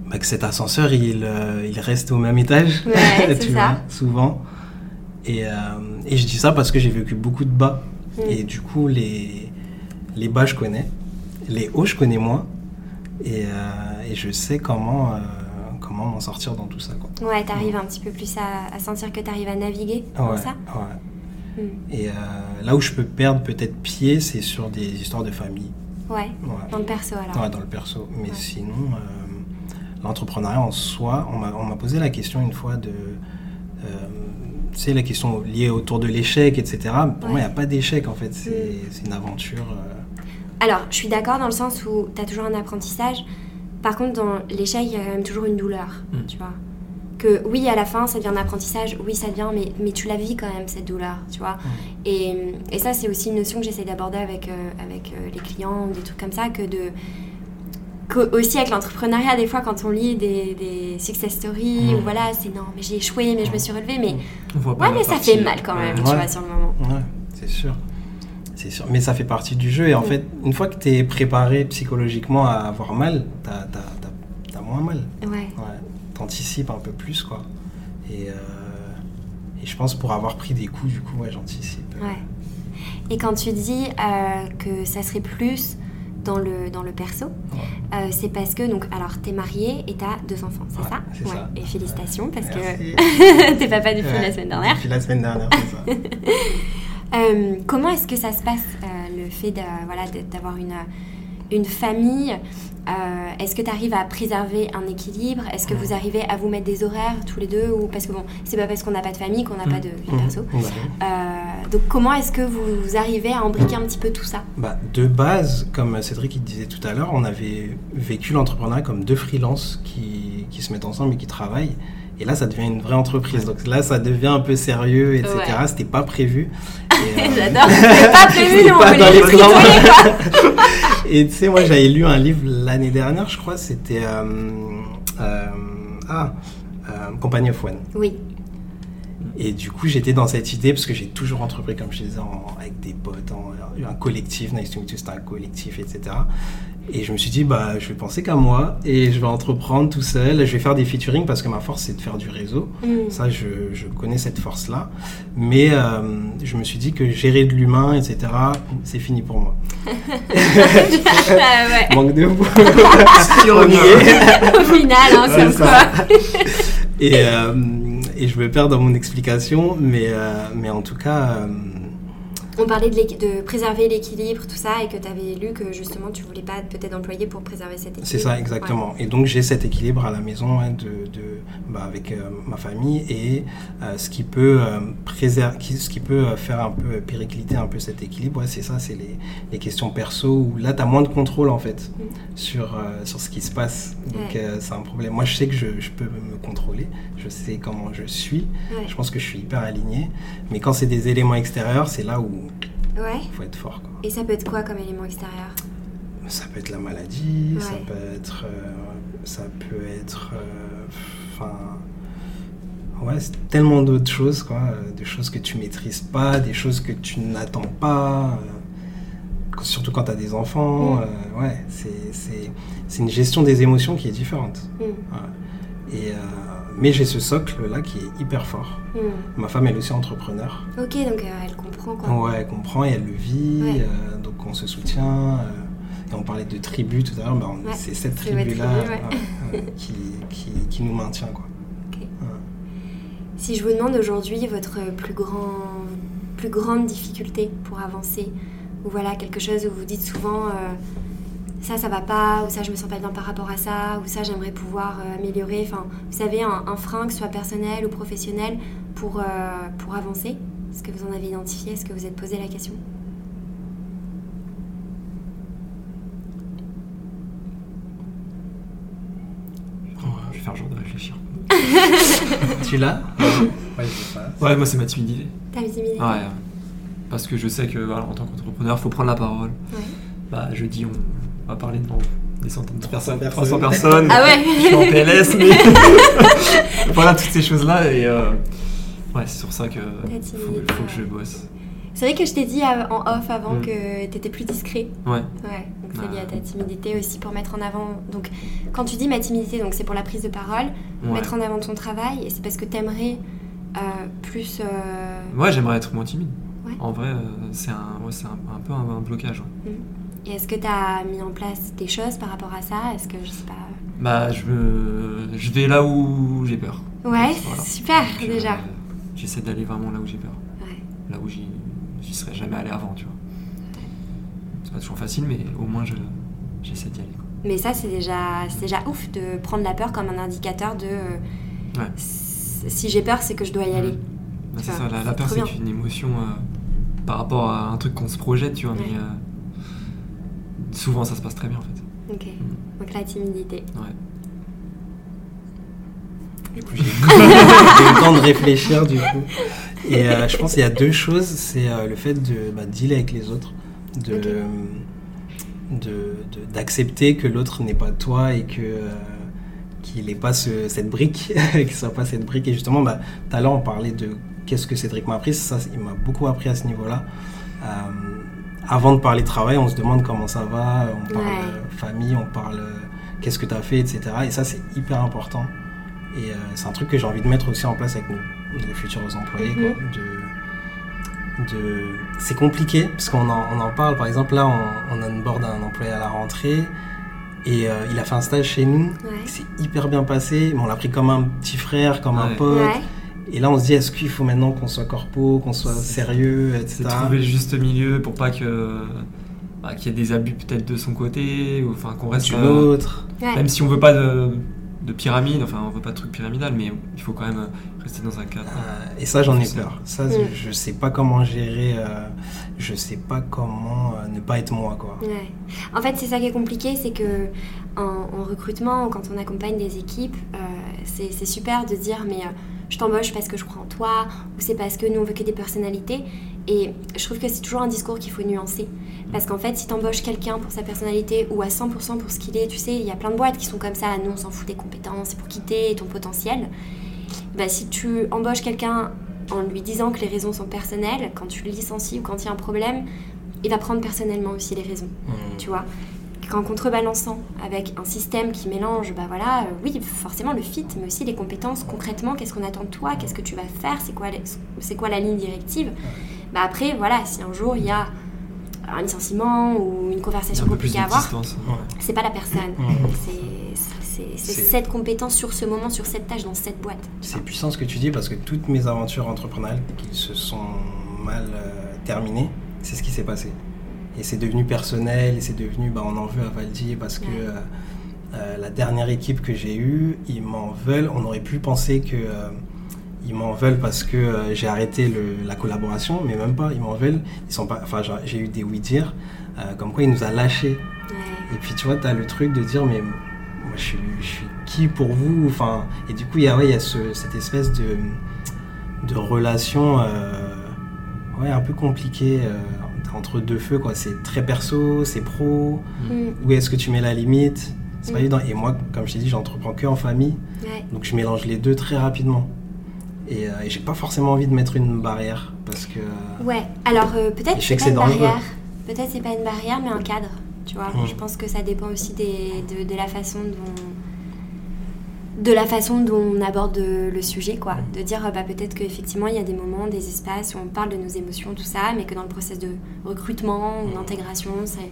S3: bah, que cet ascenseur il, euh, il reste au même étage.
S1: Ouais,
S3: tu
S1: ça.
S3: vois, souvent. Et, euh, et je dis ça parce que j'ai vécu beaucoup de bas.
S1: Mm.
S3: Et du coup, les, les bas, je connais. Les hauts, je connais moins. Et, euh, et je sais comment, euh, comment m'en sortir dans tout ça. Quoi.
S1: Ouais, t'arrives un petit peu plus à, à sentir que t'arrives à naviguer dans
S3: Ouais,
S1: ça
S3: ouais.
S1: Hmm.
S3: Et euh, là où je peux perdre peut-être pied, c'est sur des histoires de famille.
S1: Ouais,
S3: Ouais.
S1: dans le perso alors.
S3: Ouais, dans le perso. Mais
S1: Ouais.
S3: sinon, euh, l'entrepreneuriat en soi, on m'a on m'a posé la question une fois de. euh, tu sais, la question liée autour de l'échec, etc. Pour moi, il n'y a pas d'échec en fait. C'est
S1: Mm.
S3: une aventure. euh,
S1: Alors, je suis d'accord dans le sens où t'as toujours un apprentissage. Par contre, dans l'échec, il y a quand même toujours une douleur,
S2: Mm.
S1: tu vois. Que oui, à la fin, ça devient un apprentissage, oui, ça devient, mais, mais tu la vis quand même, cette douleur, tu vois. Et, et ça, c'est aussi une notion que j'essaie d'aborder avec, euh, avec euh, les clients des trucs comme ça, que de. Aussi avec l'entrepreneuriat, des fois, quand on lit des, des success stories,
S3: Mm.
S1: ou voilà, c'est non, mais j'ai échoué, mais je me suis relevée, mais.
S2: On voit pas
S1: Ouais, mais ça
S2: partie-
S1: fait mal quand même,
S2: Ouais.
S1: tu vois, sur le moment.
S3: Ouais, c'est sûr. C'est sûr. Mais ça fait partie du jeu. Et en
S1: Mm.
S3: fait, une fois que tu es préparé psychologiquement à avoir mal, t'as as, moins mal.
S1: Ouais.
S3: Ouais. T'anticipes un peu plus, quoi. Et, euh, et je pense pour avoir pris des coups, du coup, ouais, j'anticipe.
S1: Ouais. Et quand tu dis euh, que ça serait plus dans le, dans le perso, euh, c'est parce que, donc, alors, t'es marié et t'as deux enfants, c'est
S3: Ouais,
S1: ça
S3: c'est ça.
S1: Et félicitations, parce
S3: Merci.
S1: que t'es papa depuis
S3: Ouais,
S1: la semaine dernière.
S3: Depuis la semaine dernière, c'est ça.
S1: Euh, comment est-ce que ça se passe, euh, le fait de- voilà, d'avoir une, une famille Euh, Est-ce que tu arrives à préserver un équilibre? Est-ce que vous arrivez à vous mettre des horaires tous les deux? Ou Parce que bon, c'est pas parce qu'on n'a pas de famille qu'on n'a pas de vie perso.
S3: Mhm.
S1: Euh, donc comment est-ce que vous, arrivez à embriquer un petit peu tout ça?
S3: Bah, de base, comme Cédric il disait tout à l'heure, on avait vécu l'entrepreneuriat comme deux freelances qui, qui se mettent ensemble et qui travaillent. Et là, ça devient une vraie entreprise. Donc là, ça devient un peu sérieux, etc.
S1: Ouais.
S3: C'était pas prévu. Euh,
S1: J'adore, c'est pas prévu, nous on les triturer, quoi.
S3: Et tu sais, moi, j'avais lu un livre l'année dernière, je crois, c'était euh, euh, ah, euh, Company of One.
S1: Oui,
S3: Et du coup, j'étais dans cette idée parce que j'ai toujours entrepris, comme je disais, en- avec des potes, en, un collectif. Nice to meet you, c'était un collectif, etc. Et je me suis dit, bah, je vais penser qu'à moi et je vais entreprendre tout seul. Je vais faire des featuring parce que ma force, c'est de faire du réseau.
S1: Mm.
S3: Ça, je, je connais cette force-là. Mais euh, je me suis dit que gérer de l'humain, etc., c'est fini pour moi.
S1: Ouais.
S3: Manque de est.
S1: Au final, hein,
S3: c'est
S1: quoi.
S3: ça. Et, euh, et je me perds dans mon explication, mais, euh, mais en tout cas, euh,
S1: On parlait de, préserver l'équilibre, tout ça, et que tu avais lu que justement tu voulais pas peut-être employer pour préserver cet équilibre.
S3: c'est ça exactement. Et donc j'ai cet équilibre à la maison hein, de, de- bah, avec euh, ma famille et euh, ce qui peut euh, préser- qui- ce qui peut faire un peu péricliter un peu cet équilibre, ouais, c'est ça, c'est les, les questions perso où là tu as moins de contrôle en fait
S1: Mm.
S3: sur, sur ce qui se passe. Donc
S1: Ouais.
S3: c'est un problème. Moi je sais que je, je peux me contrôler, je sais comment je suis, je pense que je suis hyper aligné, mais quand c'est des éléments extérieurs, c'est là où
S1: Ouais.
S3: il faut être fort. Quoi.
S1: Et ça peut être quoi comme élément extérieur?
S3: Ça peut être la maladie, ça
S1: Ouais.
S3: peut être, euh, ça peut être, euh, enfin, ouais, c'est tellement d'autres choses, quoi, euh, des choses que tu maîtrises pas, des choses que tu n'attends pas. euh. surtout quand tu as des enfants.
S1: Mm.
S3: euh, ouais, c'est- une gestion des émotions qui est différente.
S1: Mm.
S3: Et, euh, mais j'ai ce socle-là qui est hyper fort.
S1: Mm.
S3: Ma femme, elle est aussi entrepreneur.
S1: Ok, donc euh, elle comprend quoi.
S3: Ouais, elle comprend et elle le vit.
S1: Ouais.
S3: euh, donc on se soutient. euh, et on parlait de tribu tout à l'heure. bah,
S1: Ouais,
S3: c'est cette tribu-là
S1: tribu,
S3: qui, qui, qui nous maintient. Quoi.
S1: Si je vous demande aujourd'hui votre plus, grand, plus grande difficulté pour avancer, ou voilà quelque chose où vous dites souvent ça ça va pas, ou ça je me sens pas bien par rapport à ça, ou ça j'aimerais pouvoir euh, améliorer, enfin vous savez un, un frein que ce soit personnel ou professionnel pour, euh, pour avancer Est-ce que vous en avez identifié? Est-ce que vous êtes posé la question?
S2: Je vais faire genre de réfléchir.
S3: Tu l'as Ouais, je.
S2: Ouais, moi c'est ma timidité.
S1: Ta timidité
S2: Ouais. Parce que je sais que voilà, en tant qu'entrepreneur, faut prendre la parole.
S1: Ouais.
S2: Bah, jeudi, on va parler devant des centaines de
S3: 300
S2: personnes.
S3: personnes.
S2: 300 personnes.
S1: Ah ouais
S2: Je suis en PLS, mais voilà toutes ces choses-là et euh, ouais, c'est sur ça que faut, que je bosse.
S1: C'est vrai que je t'ai dit en off avant
S2: Mm.
S1: que t'étais plus discret.
S2: Ouais.
S1: Ouais, donc c'est
S2: Ah.
S1: lié à ta timidité aussi pour mettre en avant. Donc, quand tu dis ma timidité, donc c'est pour la prise de parole,
S2: Ouais.
S1: mettre en avant ton travail, et c'est parce que t'aimerais euh, plus. euh,
S2: Ouais, j'aimerais être moins timide.
S1: Ouais.
S2: En vrai, euh, c'est un, ouais, c'est un, un peu un, un blocage. ouais.
S1: Et est-ce que t'as mis en place des choses par rapport à ça? Est-ce que je sais pas.
S2: Bah, je, me... je vais là où j'ai peur.
S1: Ouais,
S2: Voilà.
S1: super
S2: Donc,
S1: déjà.
S2: euh, J'essaie d'aller vraiment là où j'ai peur.
S1: Ouais.
S2: Là où j'y serais jamais allé avant, tu vois. C'est pas toujours facile, mais au moins je- j'essaie d'y aller. quoi.
S1: Mais ça, c'est déjà, déjà ouf de prendre la peur comme un indicateur de. euh,
S2: Ouais.
S1: Si j'ai peur, c'est que je dois y aller.
S2: Bah, c'est
S1: vois,
S2: ça, la, peur c'est qu'une émotion euh, par rapport à un truc qu'on se projette, tu vois, mais euh, souvent ça se passe très bien en fait.
S1: Ok. Donc la timidité.
S2: Ouais.
S3: Du coup, j'ai eu le temps de réfléchir du coup. Et euh, je pense qu'il y a deux choses. C'est euh, le fait de bah, dealer avec les autres, de de- de- d'accepter que l'autre n'est pas toi et que euh, qu'il n'ait pas ce- cette brique, qu'il soit pas cette brique. Et justement, bah, tout à l'heure on parlait de qu'est-ce que Cédric m'a appris. Ça, il m'a beaucoup appris à ce niveau-là. Euh, avant de parler travail, on se demande comment ça va, on parle
S1: Ouais.
S3: euh, famille, on parle euh, qu'est-ce que tu as fait, etc. Et ça, c'est hyper important. Et euh, c'est un truc que j'ai envie de mettre aussi en place avec nos, nos futurs employés.
S1: Mhm.
S3: quoi, de, de... C'est compliqué, parce qu'on en, on en parle. Par exemple, là, on, on a une board un employé à la rentrée. Et euh, il a fait un stage chez nous.
S1: Ouais.
S3: C'est hyper bien passé. Mais on l'a pris comme un petit frère, comme un pote.
S1: Ouais.
S3: Et là, on se dit, est-ce qu'il faut maintenant qu'on soit corpo, qu'on soit sérieux,
S2: C'est
S3: etc.
S2: trouver le juste milieu pour pas que bah, qu'il y ait des abus peut-être de son côté, ou enfin qu'on reste.
S3: Du
S2: euh.
S1: Ouais.
S2: même si on veut pas de, de pyramide, enfin on veut pas de truc pyramidal, mais il faut quand même euh, rester dans un cadre.
S3: Euh, et ça, j'en ai peur. Ça,
S1: Mm.
S3: je sais pas comment gérer. euh, je sais pas comment euh, ne pas être moi, quoi.
S1: Ouais. En fait, c'est ça qui est compliqué, c'est que en, en recrutement, quand on accompagne des équipes, euh, c'est c'est super de dire mais euh, je t'embauche parce que je crois en toi, ou c'est parce que nous on veut que des personnalités. Et je trouve que c'est toujours un discours qu'il faut nuancer. Parce qu'en fait, si t'embauches quelqu'un pour sa personnalité ou à 100% pour ce qu'il est, tu sais, il y a plein de boîtes qui sont comme ça, nous on s'en fout des compétences, c'est pour quitter ton potentiel. Bah, si tu embauches quelqu'un en lui disant que les raisons sont personnelles, quand tu le licencies ou quand il y a un problème, il va prendre personnellement aussi les raisons
S3: Mm.
S1: tu vois qu'en contrebalançant avec un système qui mélange, bah voilà, euh, oui, forcément le fit, mais aussi les compétences concrètement, qu'est-ce qu'on attend de toi, qu'est-ce que tu vas faire, c'est quoi, c'est quoi la ligne directive. Bah après, voilà, si un jour il y a un licenciement ou une conversation
S2: un
S1: compliquée à avoir,
S2: distance.
S3: Ouais.
S1: c'est pas la personne, C'est- cette compétence sur ce moment, sur cette tâche, dans cette boîte.
S3: C'est puissant ce que tu dis parce que toutes mes aventures entrepreneuriales qui se sont mal euh, terminées, c'est ce qui s'est passé. Et c'est devenu personnel, et c'est devenu, bah, on en veut à Valdi parce que euh, euh, la dernière équipe que j'ai eue, ils m'en veulent. On aurait pu penser que euh, ils m'en veulent parce que euh, j'ai arrêté le- la collaboration, mais même pas. Ils m'en veulent. Ils sont pas. Enfin, j'ai- eu des oui dire, euh, comme quoi il nous a lâchés.
S1: Ouais.
S3: Et puis tu vois, tu as le truc de dire, mais moi je suis, je suis qui pour vous? Enfin, Et du coup, il y a, ouais, y a ce- cette espèce de, de relation euh, ouais, un peu compliquée entre deux feux. quoi. C'est très perso, c'est pro.
S1: Mm.
S3: Où est-ce que tu mets la limite? C'est pas
S1: Mm.
S3: évident. Et moi, comme je t'ai dit, j'entreprends que en famille.
S1: Ouais.
S3: Donc je mélange les deux très rapidement. Et, euh, et j'ai pas forcément envie de mettre une barrière parce que. euh,
S1: Ouais, alors euh, peut-être c'est
S3: sais que
S1: pas
S3: c'est
S1: une
S3: dangereux.
S1: barrière. peut-être c'est pas une barrière, mais un cadre. Tu vois,
S3: Mm.
S1: je pense que ça dépend aussi des, de, de la façon dont de la façon dont on aborde le sujet, quoi. De dire, euh, bah, peut-être qu'effectivement, il y a des moments, des espaces où on parle de nos émotions, tout ça, mais que dans le process de recrutement ou d'intégration, c'est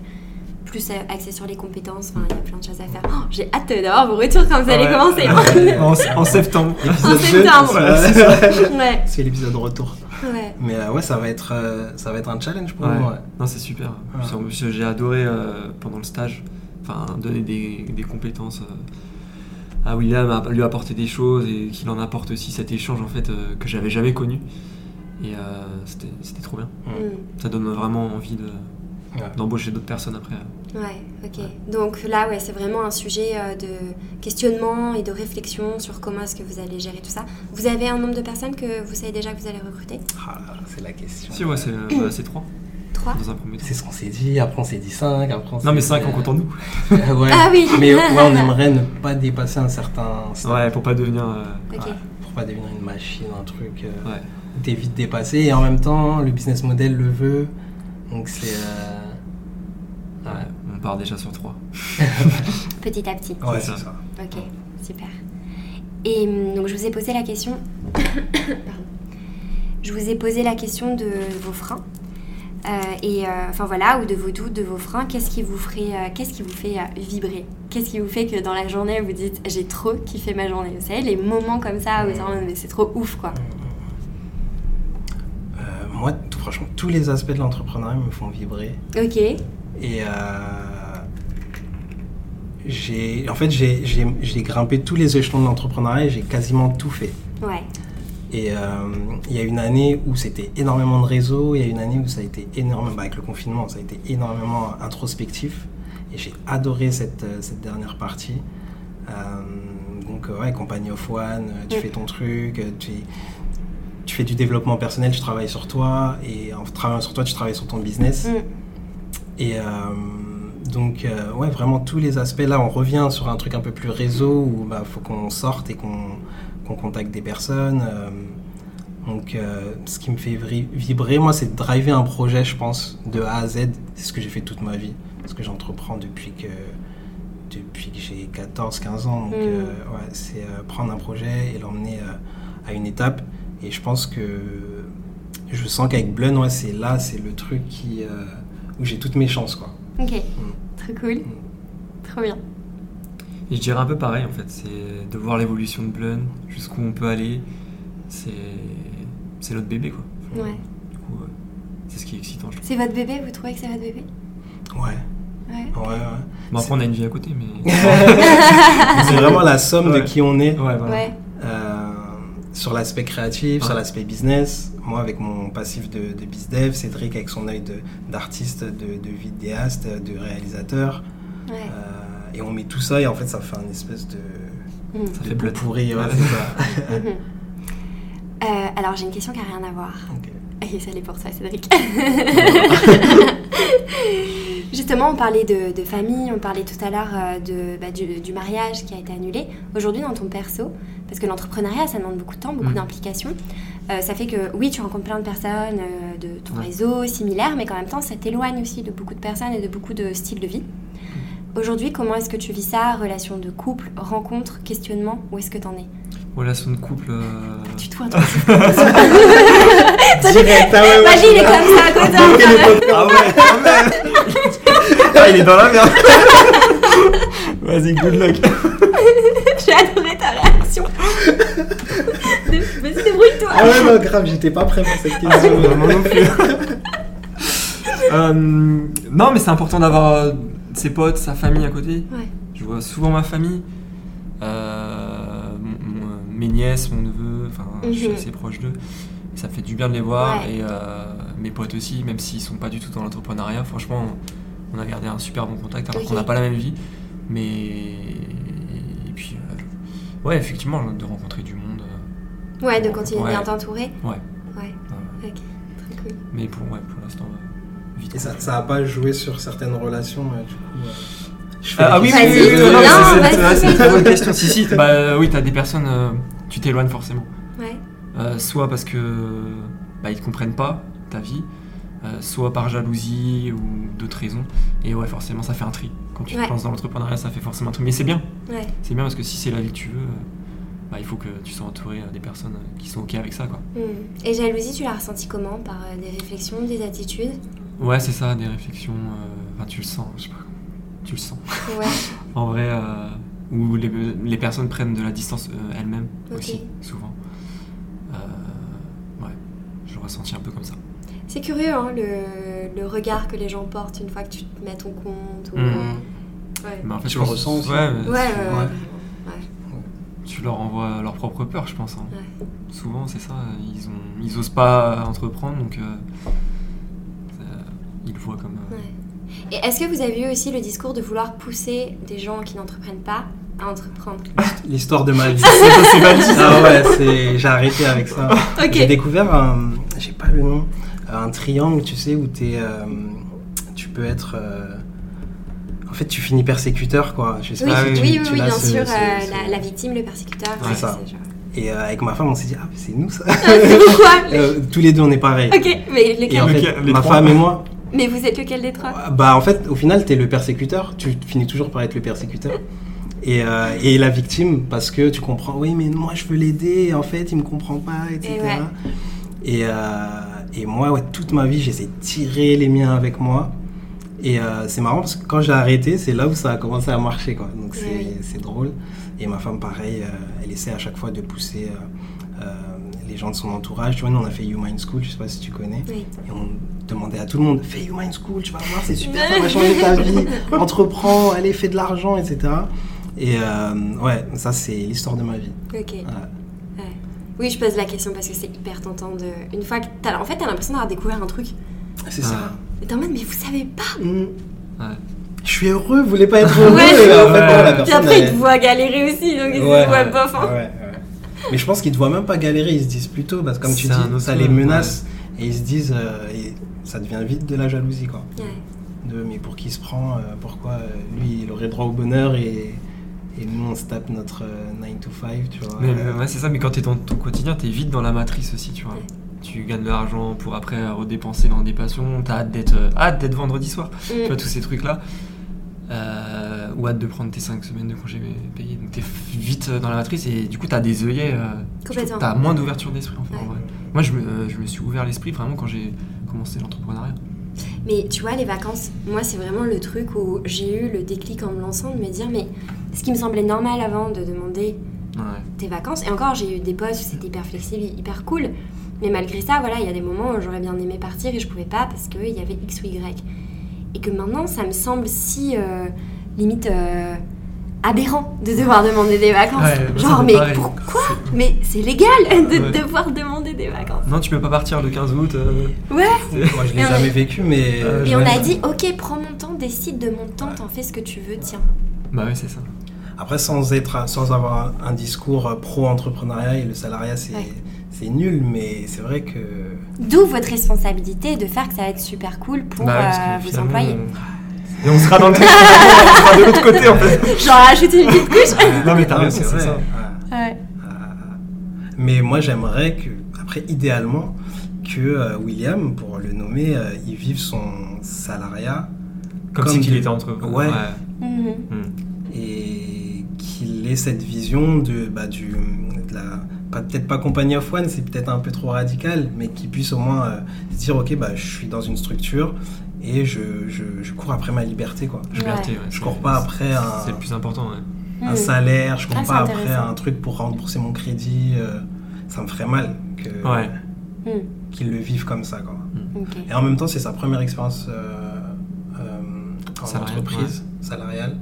S1: plus euh, axé sur les compétences. Enfin, il y a plein de choses à faire. Oh, J'ai hâte d'avoir vos retours quand vous allez
S2: Ouais.
S1: commencer.
S2: en, en septembre.
S1: En
S3: Épisode deux,
S1: septembre. ouais,
S3: C'est l'épisode retour.
S1: ouais.
S3: Mais euh, ouais, ça va être, euh, ça va être un challenge pour
S2: ouais. Non, c'est super. J'ai adoré euh, pendant le stage, enfin, donner des, des compétences euh, à William, à lui apporter des choses et qu'il en apporte aussi cet échange en fait euh, que j'avais jamais connu. Et euh, c'était c'était trop bien.
S1: Mm.
S2: Ça donne vraiment envie de-
S3: Ouais.
S2: d'embaucher d'autres personnes après.
S1: Ouais, ok. Donc là, ouais, c'est vraiment un sujet euh, de questionnement et de réflexion sur comment est-ce que vous allez gérer tout ça. Vous avez un nombre de personnes que vous savez déjà que vous allez recruter?
S3: Ah c'est la question.
S2: Si, ouais, c'est bah, c'est trois
S1: Trois
S2: dans un premier temps.
S3: C'est ce qu'on s'est dit, après on s'est dit 5, après on s'est
S2: Non, mais
S3: dit,
S2: cinq en
S3: euh,
S2: comptant nous.
S3: ouais.
S1: Ah oui.
S3: Mais ouais, on aimerait ne pas dépasser un certain stade.
S2: Ouais, pour pas devenir. euh.
S3: Ouais, pour pas devenir une machine, un truc euh,
S2: ouais.
S3: où t'es vite dépassé. Et en même temps, le business model le veut. Donc c'est. euh,
S2: Ouais, on part déjà sur trois.
S1: Petit à petit.
S3: Ouais,
S2: C'est ça.
S1: Ok, super. Et hum, donc je vous ai posé la question. Pardon. Je vous ai posé la question de vos freins. Euh, et euh, enfin voilà, ou de vos doutes, de vos freins. Qu'est-ce qui vous ferait, euh, qu'est-ce qui vous fait vibrer? Qu'est-ce qui vous fait que dans la journée vous dites j'ai trop kiffé ma journée Vous savez les moments comme ça où c'est vraiment, mais c'est trop ouf quoi.
S3: Moi, tout- franchement, tous les aspects de l'entrepreneuriat me font vibrer.
S1: Ok.
S3: Et j'ai, en fait, j'ai grimpé tous les échelons de l'entrepreneuriat et j'ai quasiment tout fait.
S1: Ouais.
S3: Et euh, il y a une année où c'était énormément de réseaux, il y a une année où ça a été énormément, bah, avec le confinement, ça a été énormément introspectif. Et j'ai adoré cette, euh, cette dernière partie. Euh, donc, ouais, Company of One, tu
S1: Mm.
S3: fais ton truc, tu, tu fais du développement personnel, tu travailles sur toi, et en travaillant sur toi, tu travailles sur ton business.
S1: Mm.
S3: Et euh, donc, euh, ouais, vraiment tous les aspects. Là, on revient sur un truc un peu plus réseau où il bah, faut qu'on sorte et qu'on qu'on contacte des personnes. euh, donc, euh, ce qui me fait vibrer, moi, c'est de driver un projet, je pense, de A à Z. C'est ce que j'ai fait toute ma vie. Ce que j'entreprends depuis que, depuis que j'ai 14-15 ans. Donc,
S1: Mm.
S3: euh, ouais, c'est euh, prendre un projet et l'emmener euh, à une étape. Et je pense que je sens qu'avec Blun, ouais, c'est là, c'est le truc qui, où j'ai toutes mes chances, quoi.
S1: Ok. Trop cool. Trop bien.
S2: Et je dirais un peu pareil en fait, c'est de voir l'évolution de Blun, jusqu'où on peut aller. C'est c'est notre bébé quoi.
S1: Ouais.
S2: Du coup, euh, c'est ce qui est excitant je trouve.
S1: C'est votre bébé? Vous trouvez que c'est votre bébé?
S3: Ouais,
S1: Ouais.
S3: ouais, ouais.
S2: Bon après on a une vie à côté mais...
S3: c'est vraiment la somme de qui on est.
S2: Ouais voilà.
S1: Ouais.
S3: Euh, sur l'aspect créatif, sur l'aspect business. Moi, avec mon passif de, de bizdev, Cédric avec son œil de- d'artiste, de, de vidéaste, de réalisateur.
S1: Ouais.
S3: Euh, et on met tout ça et en fait, ça fait un espèce de,
S1: Mm.
S2: Ça
S3: de
S2: fait
S3: pourri. ouais, ça.
S1: Mhm. Euh, alors j'ai une question qui n'a rien à voir.
S3: Ok.
S1: Et ça l'est pour toi, Cédric. Justement, on parlait de, de famille, on parlait tout à l'heure euh, de, bah, du, du mariage qui a été annulé. Aujourd'hui, dans ton perso, parce que l'entrepreneuriat, ça demande beaucoup de temps, beaucoup
S2: Mm.
S1: d'implication, euh, ça fait que oui, tu rencontres plein de personnes euh, de ton
S2: Ouais.
S1: réseau similaire, mais qu'en même temps, ça t'éloigne aussi de beaucoup de personnes et de beaucoup de styles de vie. Aujourd'hui, comment est-ce que tu vis ça Relation de couple, rencontre, questionnement Où est-ce que t'en es
S2: Relation de couple... euh,
S1: Tu te vois, toi
S3: Direct, ah ouais, ouais.
S1: Vas-y, il est comme ça à côté. hein.
S2: Ah ouais quand même Ah il est dans la merde Vas-y good luck
S1: J'ai adoré ta réaction. Vas-y, débrouille-toi.
S3: Ah ouais, non, grave, j'étais pas prêt pour cette question.
S2: Moi non plus. Euh, non, mais c'est important d'avoir euh, ses potes, sa famille à côté.
S1: Ouais.
S2: Je vois souvent ma famille, euh, mon- mon- mes nièces, mon neveu, enfin, je suis
S1: Mhm.
S2: assez proche d'eux. Ça me fait du bien de les voir
S1: Ouais.
S2: et euh, mes potes aussi, même s'ils sont pas du tout dans l'entrepreneuriat. Franchement, on a gardé un super bon contact alors qu'on n'a pas la même vie. Mais. Et puis, euh, ouais, effectivement, de rencontrer du monde.
S1: Ouais, de continuer
S2: Ouais.
S1: bien t'entourer.
S2: ouais.
S1: Ouais,
S2: euh,
S1: ok. Très cool.
S2: mais pour, ouais.
S3: Et ça, ça a pas joué sur certaines relations, euh, du coup.
S2: Ah, ah oui, c'est- une très bonne question. Si, si, bah oui, t'as des personnes, euh, tu t'éloignes forcément.
S1: Ouais.
S2: Euh, soit parce que bah, ils te comprennent pas ta vie, euh, soit par jalousie ou d'autres raisons. Et ouais, forcément, ça fait un tri. Quand tu
S1: Ouais.
S2: te lances dans l'entrepreneuriat, ça fait forcément un tri. Mais c'est bien.
S1: Ouais.
S2: C'est bien parce que si c'est la vie que tu veux, euh, bah, il faut que tu sois entouré euh, des personnes qui sont OK avec ça. Quoi.
S1: Hmm. Et jalousie, tu l'as ressenti comment? Par euh, des réflexions, des attitudes?
S2: Ouais, c'est ça, des réflexions. euh, Enfin, tu le sens, je sais pas. Tu le sens.
S1: Ouais.
S2: En vrai, euh, où les, les personnes prennent de la distance euh, elles-mêmes aussi, souvent. Euh, ouais, je le ressentis un peu comme ça.
S1: C'est curieux, hein, le, le regard que les gens portent une fois que tu te mets ton compte. Ou...
S2: Mhm.
S1: Ouais.
S2: Mais en fait,
S3: Tu le ressens aussi
S2: Ouais,
S1: Ouais, ouais, ouais,
S2: tu-
S1: ouais.
S2: Tu leur envoies leur propre peur, je pense. hein.
S1: Ouais.
S2: Souvent, c'est ça. Ils, ont, ils osent pas entreprendre, donc euh, ils le voient comme. euh,
S1: Ouais. Et est-ce que vous avez eu aussi le discours de vouloir pousser des gens qui n'entreprennent pas à entreprendre
S3: L'histoire de ma vie.
S2: c'est valide.
S3: ah ouais, c'est... j'ai arrêté avec ça. J'ai découvert un, j'ai pas le nom, un triangle, tu sais, où t'es, euh, tu peux être, euh, en fait, tu finis persécuteur, quoi. Je sais
S1: Oui,
S3: pas
S1: oui,
S3: tu-
S1: oui,
S3: tu
S1: oui, bien
S3: ce-
S1: sûr.
S3: ce- ce-
S1: La, la victime, le persécuteur.
S3: C'est ça.
S1: genre-
S3: Et euh, avec ma femme, on s'est dit, ah, mais c'est nous ça.
S1: Pourquoi
S3: Euh, tous les deux, on est pareils.
S1: Ok, mais
S3: Et
S1: lequel
S3: en fait,
S2: les
S3: ma
S2: trois
S3: femme et? moi,
S1: Mais vous êtes lequel des trois?
S3: Bah en fait, au final, t'es le persécuteur. Tu finis toujours par être le persécuteur. Et, euh, et la victime, parce que tu comprends, oui, mais moi je veux l'aider, et en fait, il me comprend pas, etc.
S1: Et ouais.
S3: Et, euh, et moi, ouais, toute ma vie, j'essaie de tirer les miens avec moi. Et euh, c'est marrant parce que quand j'ai arrêté, c'est là où ça a commencé à marcher. Quoi. Donc c'est
S1: Oui.
S3: drôle. Et ma femme, pareil, elle essaie à chaque fois de pousser euh, euh, les gens de son entourage. Tu vois, nous, on a fait Human School, je sais pas si tu connais.
S1: Oui.
S3: Et on demandait à tout le monde, fais Human School, tu vas voir, c'est super, ça va changer ta vie. Entreprends, allez, fais de l'argent, etc. Et euh, ouais, ça, c'est l'histoire de ma vie.
S1: Ok.
S3: Ouais.
S1: Ouais. Oui, je pose la question parce que c'est hyper tentant de. Une fois que t'as. En fait, t'as l'impression d'avoir découvert un truc.
S3: C'est
S2: Ah.
S3: ça.
S1: Et t'es en mode, mais vous savez pas
S3: Mm.
S2: Ouais.
S3: Je suis heureux, vous voulez pas être heureux
S1: Ouais,
S3: et en fait, non, la
S2: Ouais.
S1: Puis
S3: personne,
S1: après, ils
S3: elle-
S1: te voient galérer aussi, donc ils se
S3: Ouais.
S1: voient bof. hein.
S3: Mais je pense qu'ils ne voient même pas galérer, ils se disent plutôt, parce que comme tu dis, ça les
S2: monde,
S3: menace et ils se disent, euh, et ça devient vite de la jalousie quoi.
S1: Ouais.
S3: De mais pour qui il se prend, euh, pourquoi euh, lui il aurait droit au bonheur et, et nous on se tape notre 9 to 5, tu vois.
S2: Mais, ouais, c'est ça, mais quand t'es dans ton quotidien, t'es vite dans la matrice aussi, tu vois.
S1: Ouais.
S2: Tu gagnes de l'argent pour après redépenser dans des passions, t'as hâte d'être hâte d'être vendredi soir, tu
S1: Mm.
S2: vois, tous ces trucs-là. Euh, ou hâte de prendre tes 5 semaines de congé payés. Donc t'es vite dans la matrice et du coup t'as des œillets. euh,
S1: Complètement.
S2: T'as moins d'ouverture d'esprit en fait. en
S1: Ouais.
S2: vrai. Moi je me, euh, je me suis ouvert l'esprit vraiment quand j'ai commencé l'entrepreneuriat.
S1: Mais tu vois, les vacances, moi, c'est vraiment le truc où j'ai eu le déclic en me lançant de me dire, mais ce qui me semblait normal avant de demander
S2: Ouais.
S1: tes vacances, et encore, j'ai eu des postes où c'était hyper flexible, hyper cool, mais malgré ça, voilà, il y a des moments où j'aurais bien aimé partir et je pouvais pas parce qu'il y avait X ou Y. Et que maintenant, ça me semble si, euh, limite, euh, aberrant de devoir demander des vacances.
S2: Ouais,
S1: Genre, mais
S2: pareil.
S1: pourquoi Mais c'est légal de
S2: Ouais.
S1: devoir demander des vacances.
S2: Non, tu peux pas partir le 15 août. euh,
S1: Ouais
S3: Moi je l'ai jamais
S1: a-
S3: vécu, mais.
S2: Euh,
S1: Et on a dit, ok, prends mon temps, décide de mon temps, t'en fais ce que tu veux, tiens.
S2: Bah ouais, c'est ça.
S3: Après, sans, être, sans avoir un, discours euh, pro-entrepreneuriat et le salariat, c'est
S1: Ouais.
S3: c'est nul, mais c'est vrai que.
S1: D'où votre responsabilité de faire que ça va être super cool pour
S2: Bah
S1: euh, vos employés.
S2: On- Et on sera dans le truc, on sera de l'autre côté en fait.
S1: Genre rajouter une petite couche.
S2: Non mais t'as
S3: Non,
S2: raison, c'est
S3: vrai.
S2: ça.
S3: Ouais.
S1: Ouais.
S3: Mais moi, j'aimerais que, après, idéalement, que euh, William, pour le nommer, euh, il vive son salariat
S2: Comme,
S3: Comme
S2: si qu'il était entre.
S3: Ouais.
S1: Mhm.
S2: Hmm.
S3: et qu'il ait cette vision de, bah, du, de la. Peut-être pas compagnie of one, c'est peut-être un peu trop radical, mais qu'il puisse au moins euh, se dire ok, bah, je suis dans une structure et je, je, je cours après ma liberté. Quoi. Je,
S2: Liberté, ouais,
S3: je
S2: c'est-
S3: cours pas après un,
S2: C'est le plus important, ouais.
S3: un
S1: Mhm.
S3: salaire, je cours
S1: Ah,
S3: pas après un truc pour rembourser mon crédit. euh, ça me ferait mal que,
S2: Ouais.
S1: Mhm.
S3: qu'il le vive comme ça. Quoi.
S1: Ok.
S3: Et en même temps, c'est sa première expérience euh, euh, en
S2: Salariale,
S3: entreprise salariale.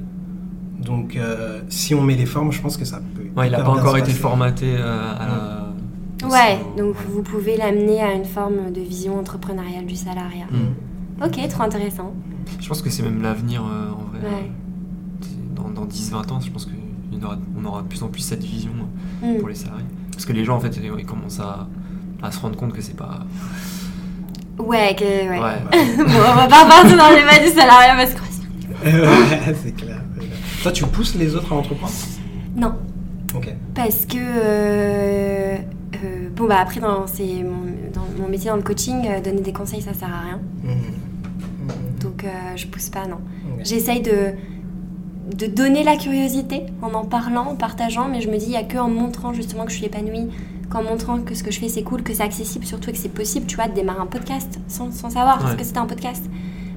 S3: Donc, euh, si on met les formes, je pense que ça peut.
S2: Ouais, il a
S3: hyper
S2: pas encore été
S3: passer.
S2: formaté euh, à la.
S1: Ouais, donc vous pouvez l'amener à une forme de vision entrepreneuriale du salariat.
S2: Hmm.
S1: Ok, trop intéressant.
S2: Je pense que c'est même l'avenir euh, en vrai.
S1: Ouais.
S2: Dans, dans 10-20 ans, je pense qu'on aura, on aura de plus en plus cette vision
S1: Mhm.
S2: pour les salariés. Parce que les gens, en fait, ils commencent à, à se rendre compte que c'est pas.
S1: Ouais, que, ouais.
S2: Ouais.
S1: bon, on va pas partir dans les mains du salariat parce que.
S3: Ouais, c'est clair. Toi, tu pousses les autres à entreprendre
S1: Non,
S3: Ok.
S1: parce que. euh, euh, Bon, bah après, dans, c'est mon, dans mon métier dans le coaching, euh, donner des conseils, ça sert à rien.
S3: Mhm.
S1: Donc, euh, je pousse pas, non. J'essaye de, de donner la curiosité en en parlant, en partageant, mais je me dis, il n'y a que en montrant justement que je suis épanouie, qu'en montrant que ce que je fais c'est cool, que c'est accessible, surtout et que c'est possible, tu vois, de démarrer un podcast sans, sans savoir ce que c'était un podcast.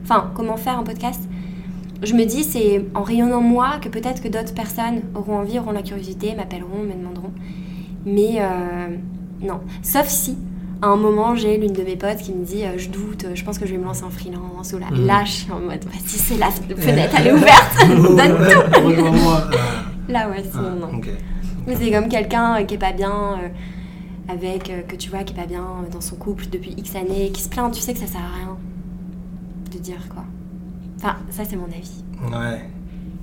S1: Enfin, comment faire un podcast. Je me dis, c'est en rayonnant moi que peut-être que d'autres personnes auront envie, auront la curiosité, m'appelleront, me demanderont. Mais euh, non. Sauf si, à un moment, j'ai l'une de mes potes qui me dit euh, Je doute, euh, je pense que je vais me lancer en freelance. Ou là, là je suis en mode Vas-y, c'est la fenêtre, elle est ouverte. Donne tout.
S3: Rejoins-moi.
S1: Là, ouais, sinon,
S3: Ah,
S1: non.
S3: ok.
S1: Mais c'est comme quelqu'un euh, qui est pas bien euh, avec, euh, que tu vois, qui est pas bien euh, dans son couple depuis X années, qui se plaint, tu sais que ça sert à rien de dire quoi. Enfin, ça, c'est mon avis.
S3: Ouais.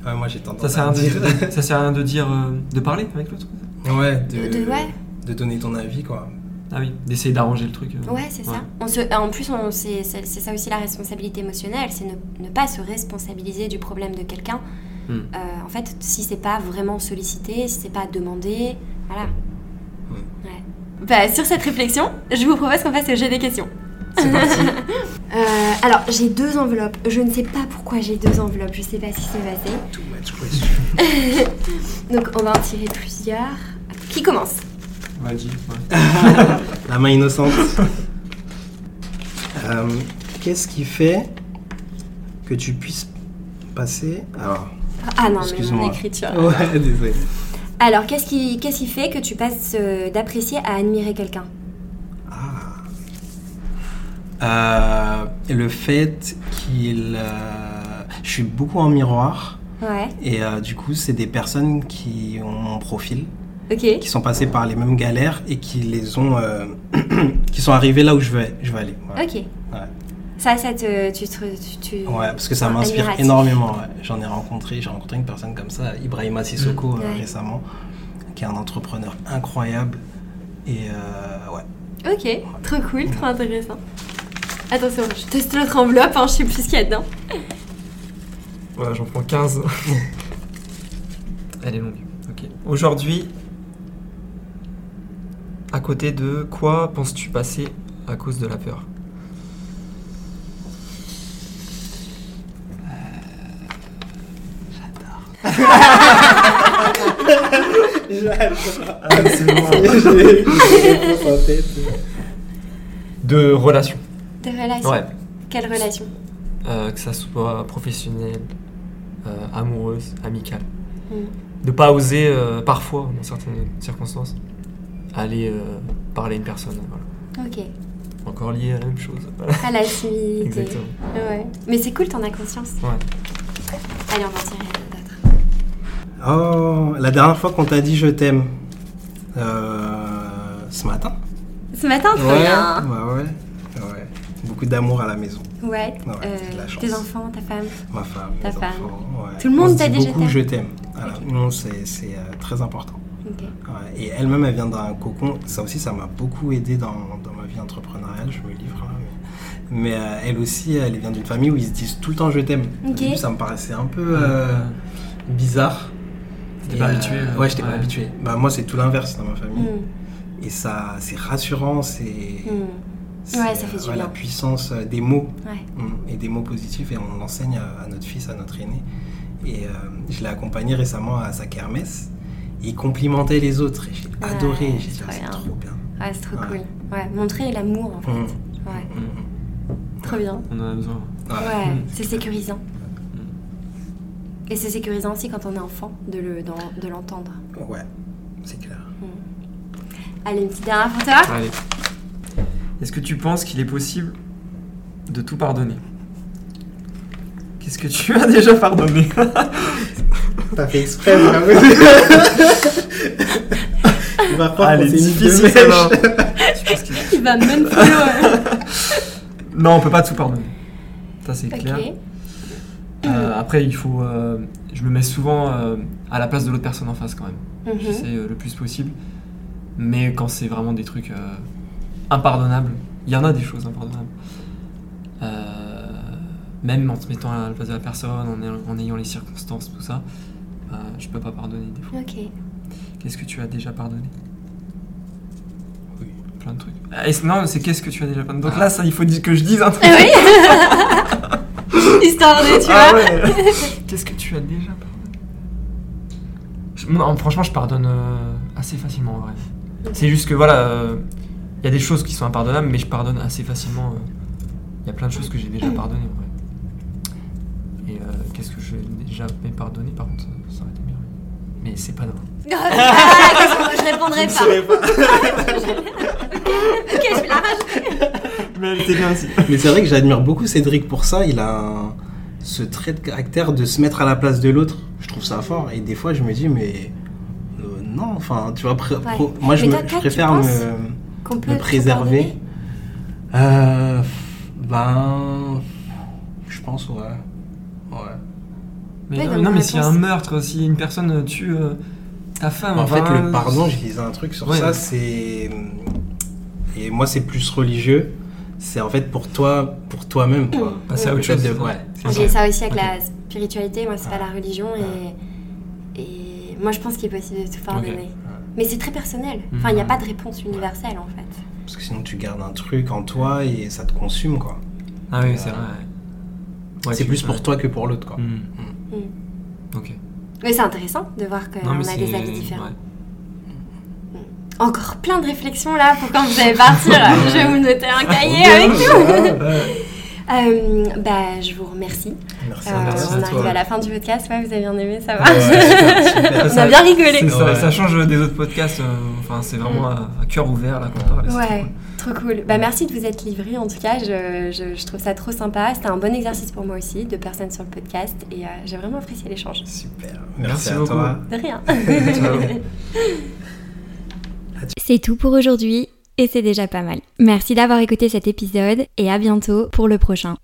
S3: Ouais, moi j'ai tendance
S2: Ça sert,
S3: à
S2: rien
S3: dire.
S2: de, ça sert à rien de dire, euh, de parler avec l'autre.
S3: Ouais,
S1: De,
S3: de,
S1: de- ouais,
S3: de donner ton avis, quoi.
S2: Ah oui, d'essayer d'arranger le truc. euh.
S1: ouais, c'est ça. On se, en plus, on- c'est c'est- c'est ça aussi la responsabilité émotionnelle, c'est ne, ne pas se responsabiliser du problème de quelqu'un.
S2: Hmm.
S1: Euh, en fait, si c'est pas vraiment sollicité, si c'est pas demandé, voilà.
S3: Hmm.
S1: Ouais. Bah, sur cette réflexion, je vous propose qu'on fasse le jeu des questions.
S2: C'est parti.
S1: Euh, alors, j'ai deux enveloppes. Je ne sais pas pourquoi j'ai deux enveloppes. Je sais pas ce qui s'est passé.
S3: Too much question.
S1: Donc, on va en tirer plusieurs. Qui commence?
S2: Vas-y. ouais.
S3: La main innocente. Euh, Qu'est-ce qui fait que tu puisses passer. Alors,
S1: Ah non, mais
S3: Excuse-moi.
S1: mon écriture.
S3: ouais, désolé.
S1: Alors, qu'est-ce qui, qu'est-ce qui fait que tu passes euh, d'apprécier à admirer quelqu'un?
S3: Ah. Euh, le fait qu'il. euh, je suis beaucoup en miroir.
S1: Ouais,
S3: Et euh, du coup, c'est des personnes qui ont mon profil,
S1: ok.
S3: qui sont passées par les mêmes galères et qui les ont. qui sont arrivées là où je veux, je veux aller. Voilà.
S1: Ok.
S3: Ouais.
S1: Ça, ça te. Tu, tu, tu-
S3: Ouais, parce que ça m'inspire énormément. ouais. J'en ai rencontré, j'ai rencontré une personne comme ça, Ibrahima Sissoko,
S1: Ouais.
S3: récemment, qui est un entrepreneur incroyable. Et euh, ouais.
S1: Ok, trop cool, trop intéressant. Attention, je teste l'autre enveloppe, hein, je sais plus ce qu'il y a dedans.
S2: Voilà, j'en prends 15. Elle est longue. Ok. Aujourd'hui, à côté de quoi penses-tu passer à cause de la peur? Ah, c'est bon. De relations.
S1: Des relations.
S2: Ouais.
S1: Quelle relation?
S2: Euh, que ça soit professionnel, euh, amoureuse, amicale.
S1: Mm.
S2: De pas oser, euh, parfois, dans certaines circonstances, aller euh, parler à une personne. Voilà.
S1: Ok.
S2: Encore lié à la même chose.
S1: À la timidité.
S2: Exactement.
S1: Ouais. Mais c'est cool, t'en as conscience.
S2: Ouais.
S1: Allez, on va en tirer d'autres.
S3: Oh, la dernière fois qu'on t'a dit je t'aime, euh, ce matin
S1: Ce matin, trop
S3: ouais,
S1: bien.
S3: ouais, ouais, ouais. Beaucoup d'amour à la maison.
S1: Ouais.
S3: Ouais,
S1: euh,
S3: j'ai de la chance.
S1: tes enfants, ta femme.
S3: Ma femme,
S1: Ta
S3: mes
S1: femme.
S3: enfants. ouais.
S1: Tout le monde t'a
S3: dit beaucoup je t'aime. Voilà.
S1: Ok.
S3: Non, c'est euh, très important. Ouais, Et elle-même, elle vient d'un cocon. Ça aussi, ça m'a beaucoup aidé dans, dans ma vie entrepreneuriale. Je me livre. hein, mais mais, euh, elle aussi, elle vient d'une famille où ils se disent tout le temps je t'aime. Ça me paraissait un peu euh, bizarre.
S2: T'étais pas habitué, euh,
S3: Ouais, j'étais pas habitué. Bah, moi, c'est tout l'inverse dans ma famille.
S1: Mm.
S3: Et ça, c'est rassurant. C'est.
S1: Mm. Ouais, ça fait du
S3: La
S1: bien.
S3: puissance euh, des mots.
S1: Ouais.
S3: Mm, et des mots positifs et on l'enseigne à, à notre fils, à notre aîné. Et euh, je l'ai accompagné récemment à sa kermesse. Et il complimentait les autres et j'ai
S1: Ouais,
S3: adoré. J'ai dit, ah, c'est trop bien.
S1: Ouais, c'est trop
S3: Ouais.
S1: cool. Ouais, montrer l'amour en fait.
S3: Mm.
S1: Ouais,
S3: Mm,
S1: trop bien.
S2: On en a besoin.
S3: Ouais.
S1: Ouais, c'est sécurisant. Et c'est sécurisant aussi quand on est enfant de le- d'en- de l'entendre.
S3: Ouais, c'est clair.
S1: Allez, une petite dernière pour toi.
S2: Allez. Est-ce que tu penses qu'il est possible de tout pardonner? Qu'est-ce que tu as déjà pardonné?
S3: T'as fait exprès, bravo. Il va croire de
S2: difficile
S3: mèche.
S2: celle-là. Tu penses qu'il-
S1: Il va même plus loin.
S2: Non, on peut pas tout pardonner. Ça c'est clair. Euh, après, il faut. euh, je me mets souvent euh, à la place de l'autre personne en face quand même.
S1: Mhm.
S2: J'essaie euh, le plus possible. Mais quand c'est vraiment des trucs euh, impardonnables, il y en a des choses impardonnables. Euh, même en te mettant à la place de la personne, en, ayant- en ayant les circonstances, tout ça, euh, je peux pas pardonner des fois.
S1: Ok.
S2: Qu'est-ce que tu as déjà pardonné?
S3: Oui,
S2: plein de trucs. Ah, c'est- non, c'est qu'est-ce que tu as déjà pardonné? Donc là, ça, il faut dire que je dise un truc.
S1: Oui Histoire de, tu
S2: Ah
S1: vois.
S2: ouais. Qu'est-ce que tu as déjà pardonné? Je- Non, franchement, je pardonne euh, assez facilement en vrai. C'est juste que voilà, il y a des choses qui sont impardonnables, mais je pardonne assez facilement. Il y a plein de choses que j'ai déjà pardonnées en vrai. Et euh, qu'est-ce que j'ai déjà pardonné par contre, ça aurait été bien. Mais c'est pas grave.
S1: Ah, je répondrai pas. Ok, je vais la rajouter.
S2: Mais elle était bien aussi.
S3: Mais c'est vrai que j'admire beaucoup Cédric pour ça. Il a un- ce trait de caractère de se mettre à la place de l'autre. Je trouve ça fort. Et des fois, je me dis, mais euh, non, enfin, tu vois,
S1: Ouais.
S3: moi, je, me- je préfère
S1: penses
S3: me,
S1: Qu'on peut
S3: me préserver. Euh, ben, je pense, ouais. Ouais.
S2: Mais
S1: Ouais,
S2: non, mais s'il y a un meurtre, si une personne tue euh, ta femme,
S3: En fait, le pardon, j'ai lisé un truc sur
S2: Ouais.
S3: ça, c'est. Et moi, c'est plus religieux. C'est en fait pour toi, pour toi-même, quoi.
S2: Passer à autre chose.
S3: de- ouais.
S2: C'est
S1: J'ai ça aussi avec la spiritualité, moi c'est pas la religion et, et moi je pense qu'il est possible de tout pardonner. Mais c'est très personnel. Enfin, il n'y a pas de réponse universelle en fait.
S3: Parce que sinon, tu gardes un truc en toi et ça te consume, quoi.
S2: Ah oui, c'est vrai. ouais. Ouais,
S3: c'est plus pour toi que pour l'autre, quoi.
S2: Hmm.
S1: Mm.
S2: Ok.
S1: Mais c'est intéressant de voir qu'on a des avis différents.
S2: ouais.
S1: Encore plein de réflexions là pour quand vous allez partir. je vais vous noter un cahier avec
S2: ouais.
S1: Euh, bah, je vous remercie.
S3: Merci,
S1: Euh,
S3: merci
S1: on
S3: à
S1: arrive
S3: toi.
S1: à la fin du podcast. Ouais, vous avez bien aimé, ça va.
S3: Ouais, super, super.
S1: on a bien rigolé.
S2: Ça,
S3: Ouais.
S2: ça change des autres podcasts. euh, Enfin, c'est vraiment à, à cœur ouvert là qu'on parle.
S1: Ouais,
S2: trop
S1: trop cool. Bah, merci de vous être livré. En tout cas, je, je- je trouve ça trop sympa. C'était un bon exercice pour moi aussi, de personnes sur le podcast. Et euh, j'ai vraiment apprécié l'échange.
S3: Super.
S2: Merci
S3: Merci, à
S2: beaucoup.
S3: toi.
S1: De rien.
S4: C'est tout pour aujourd'hui et c'est déjà pas mal. Merci d'avoir écouté cet épisode et à bientôt pour le prochain.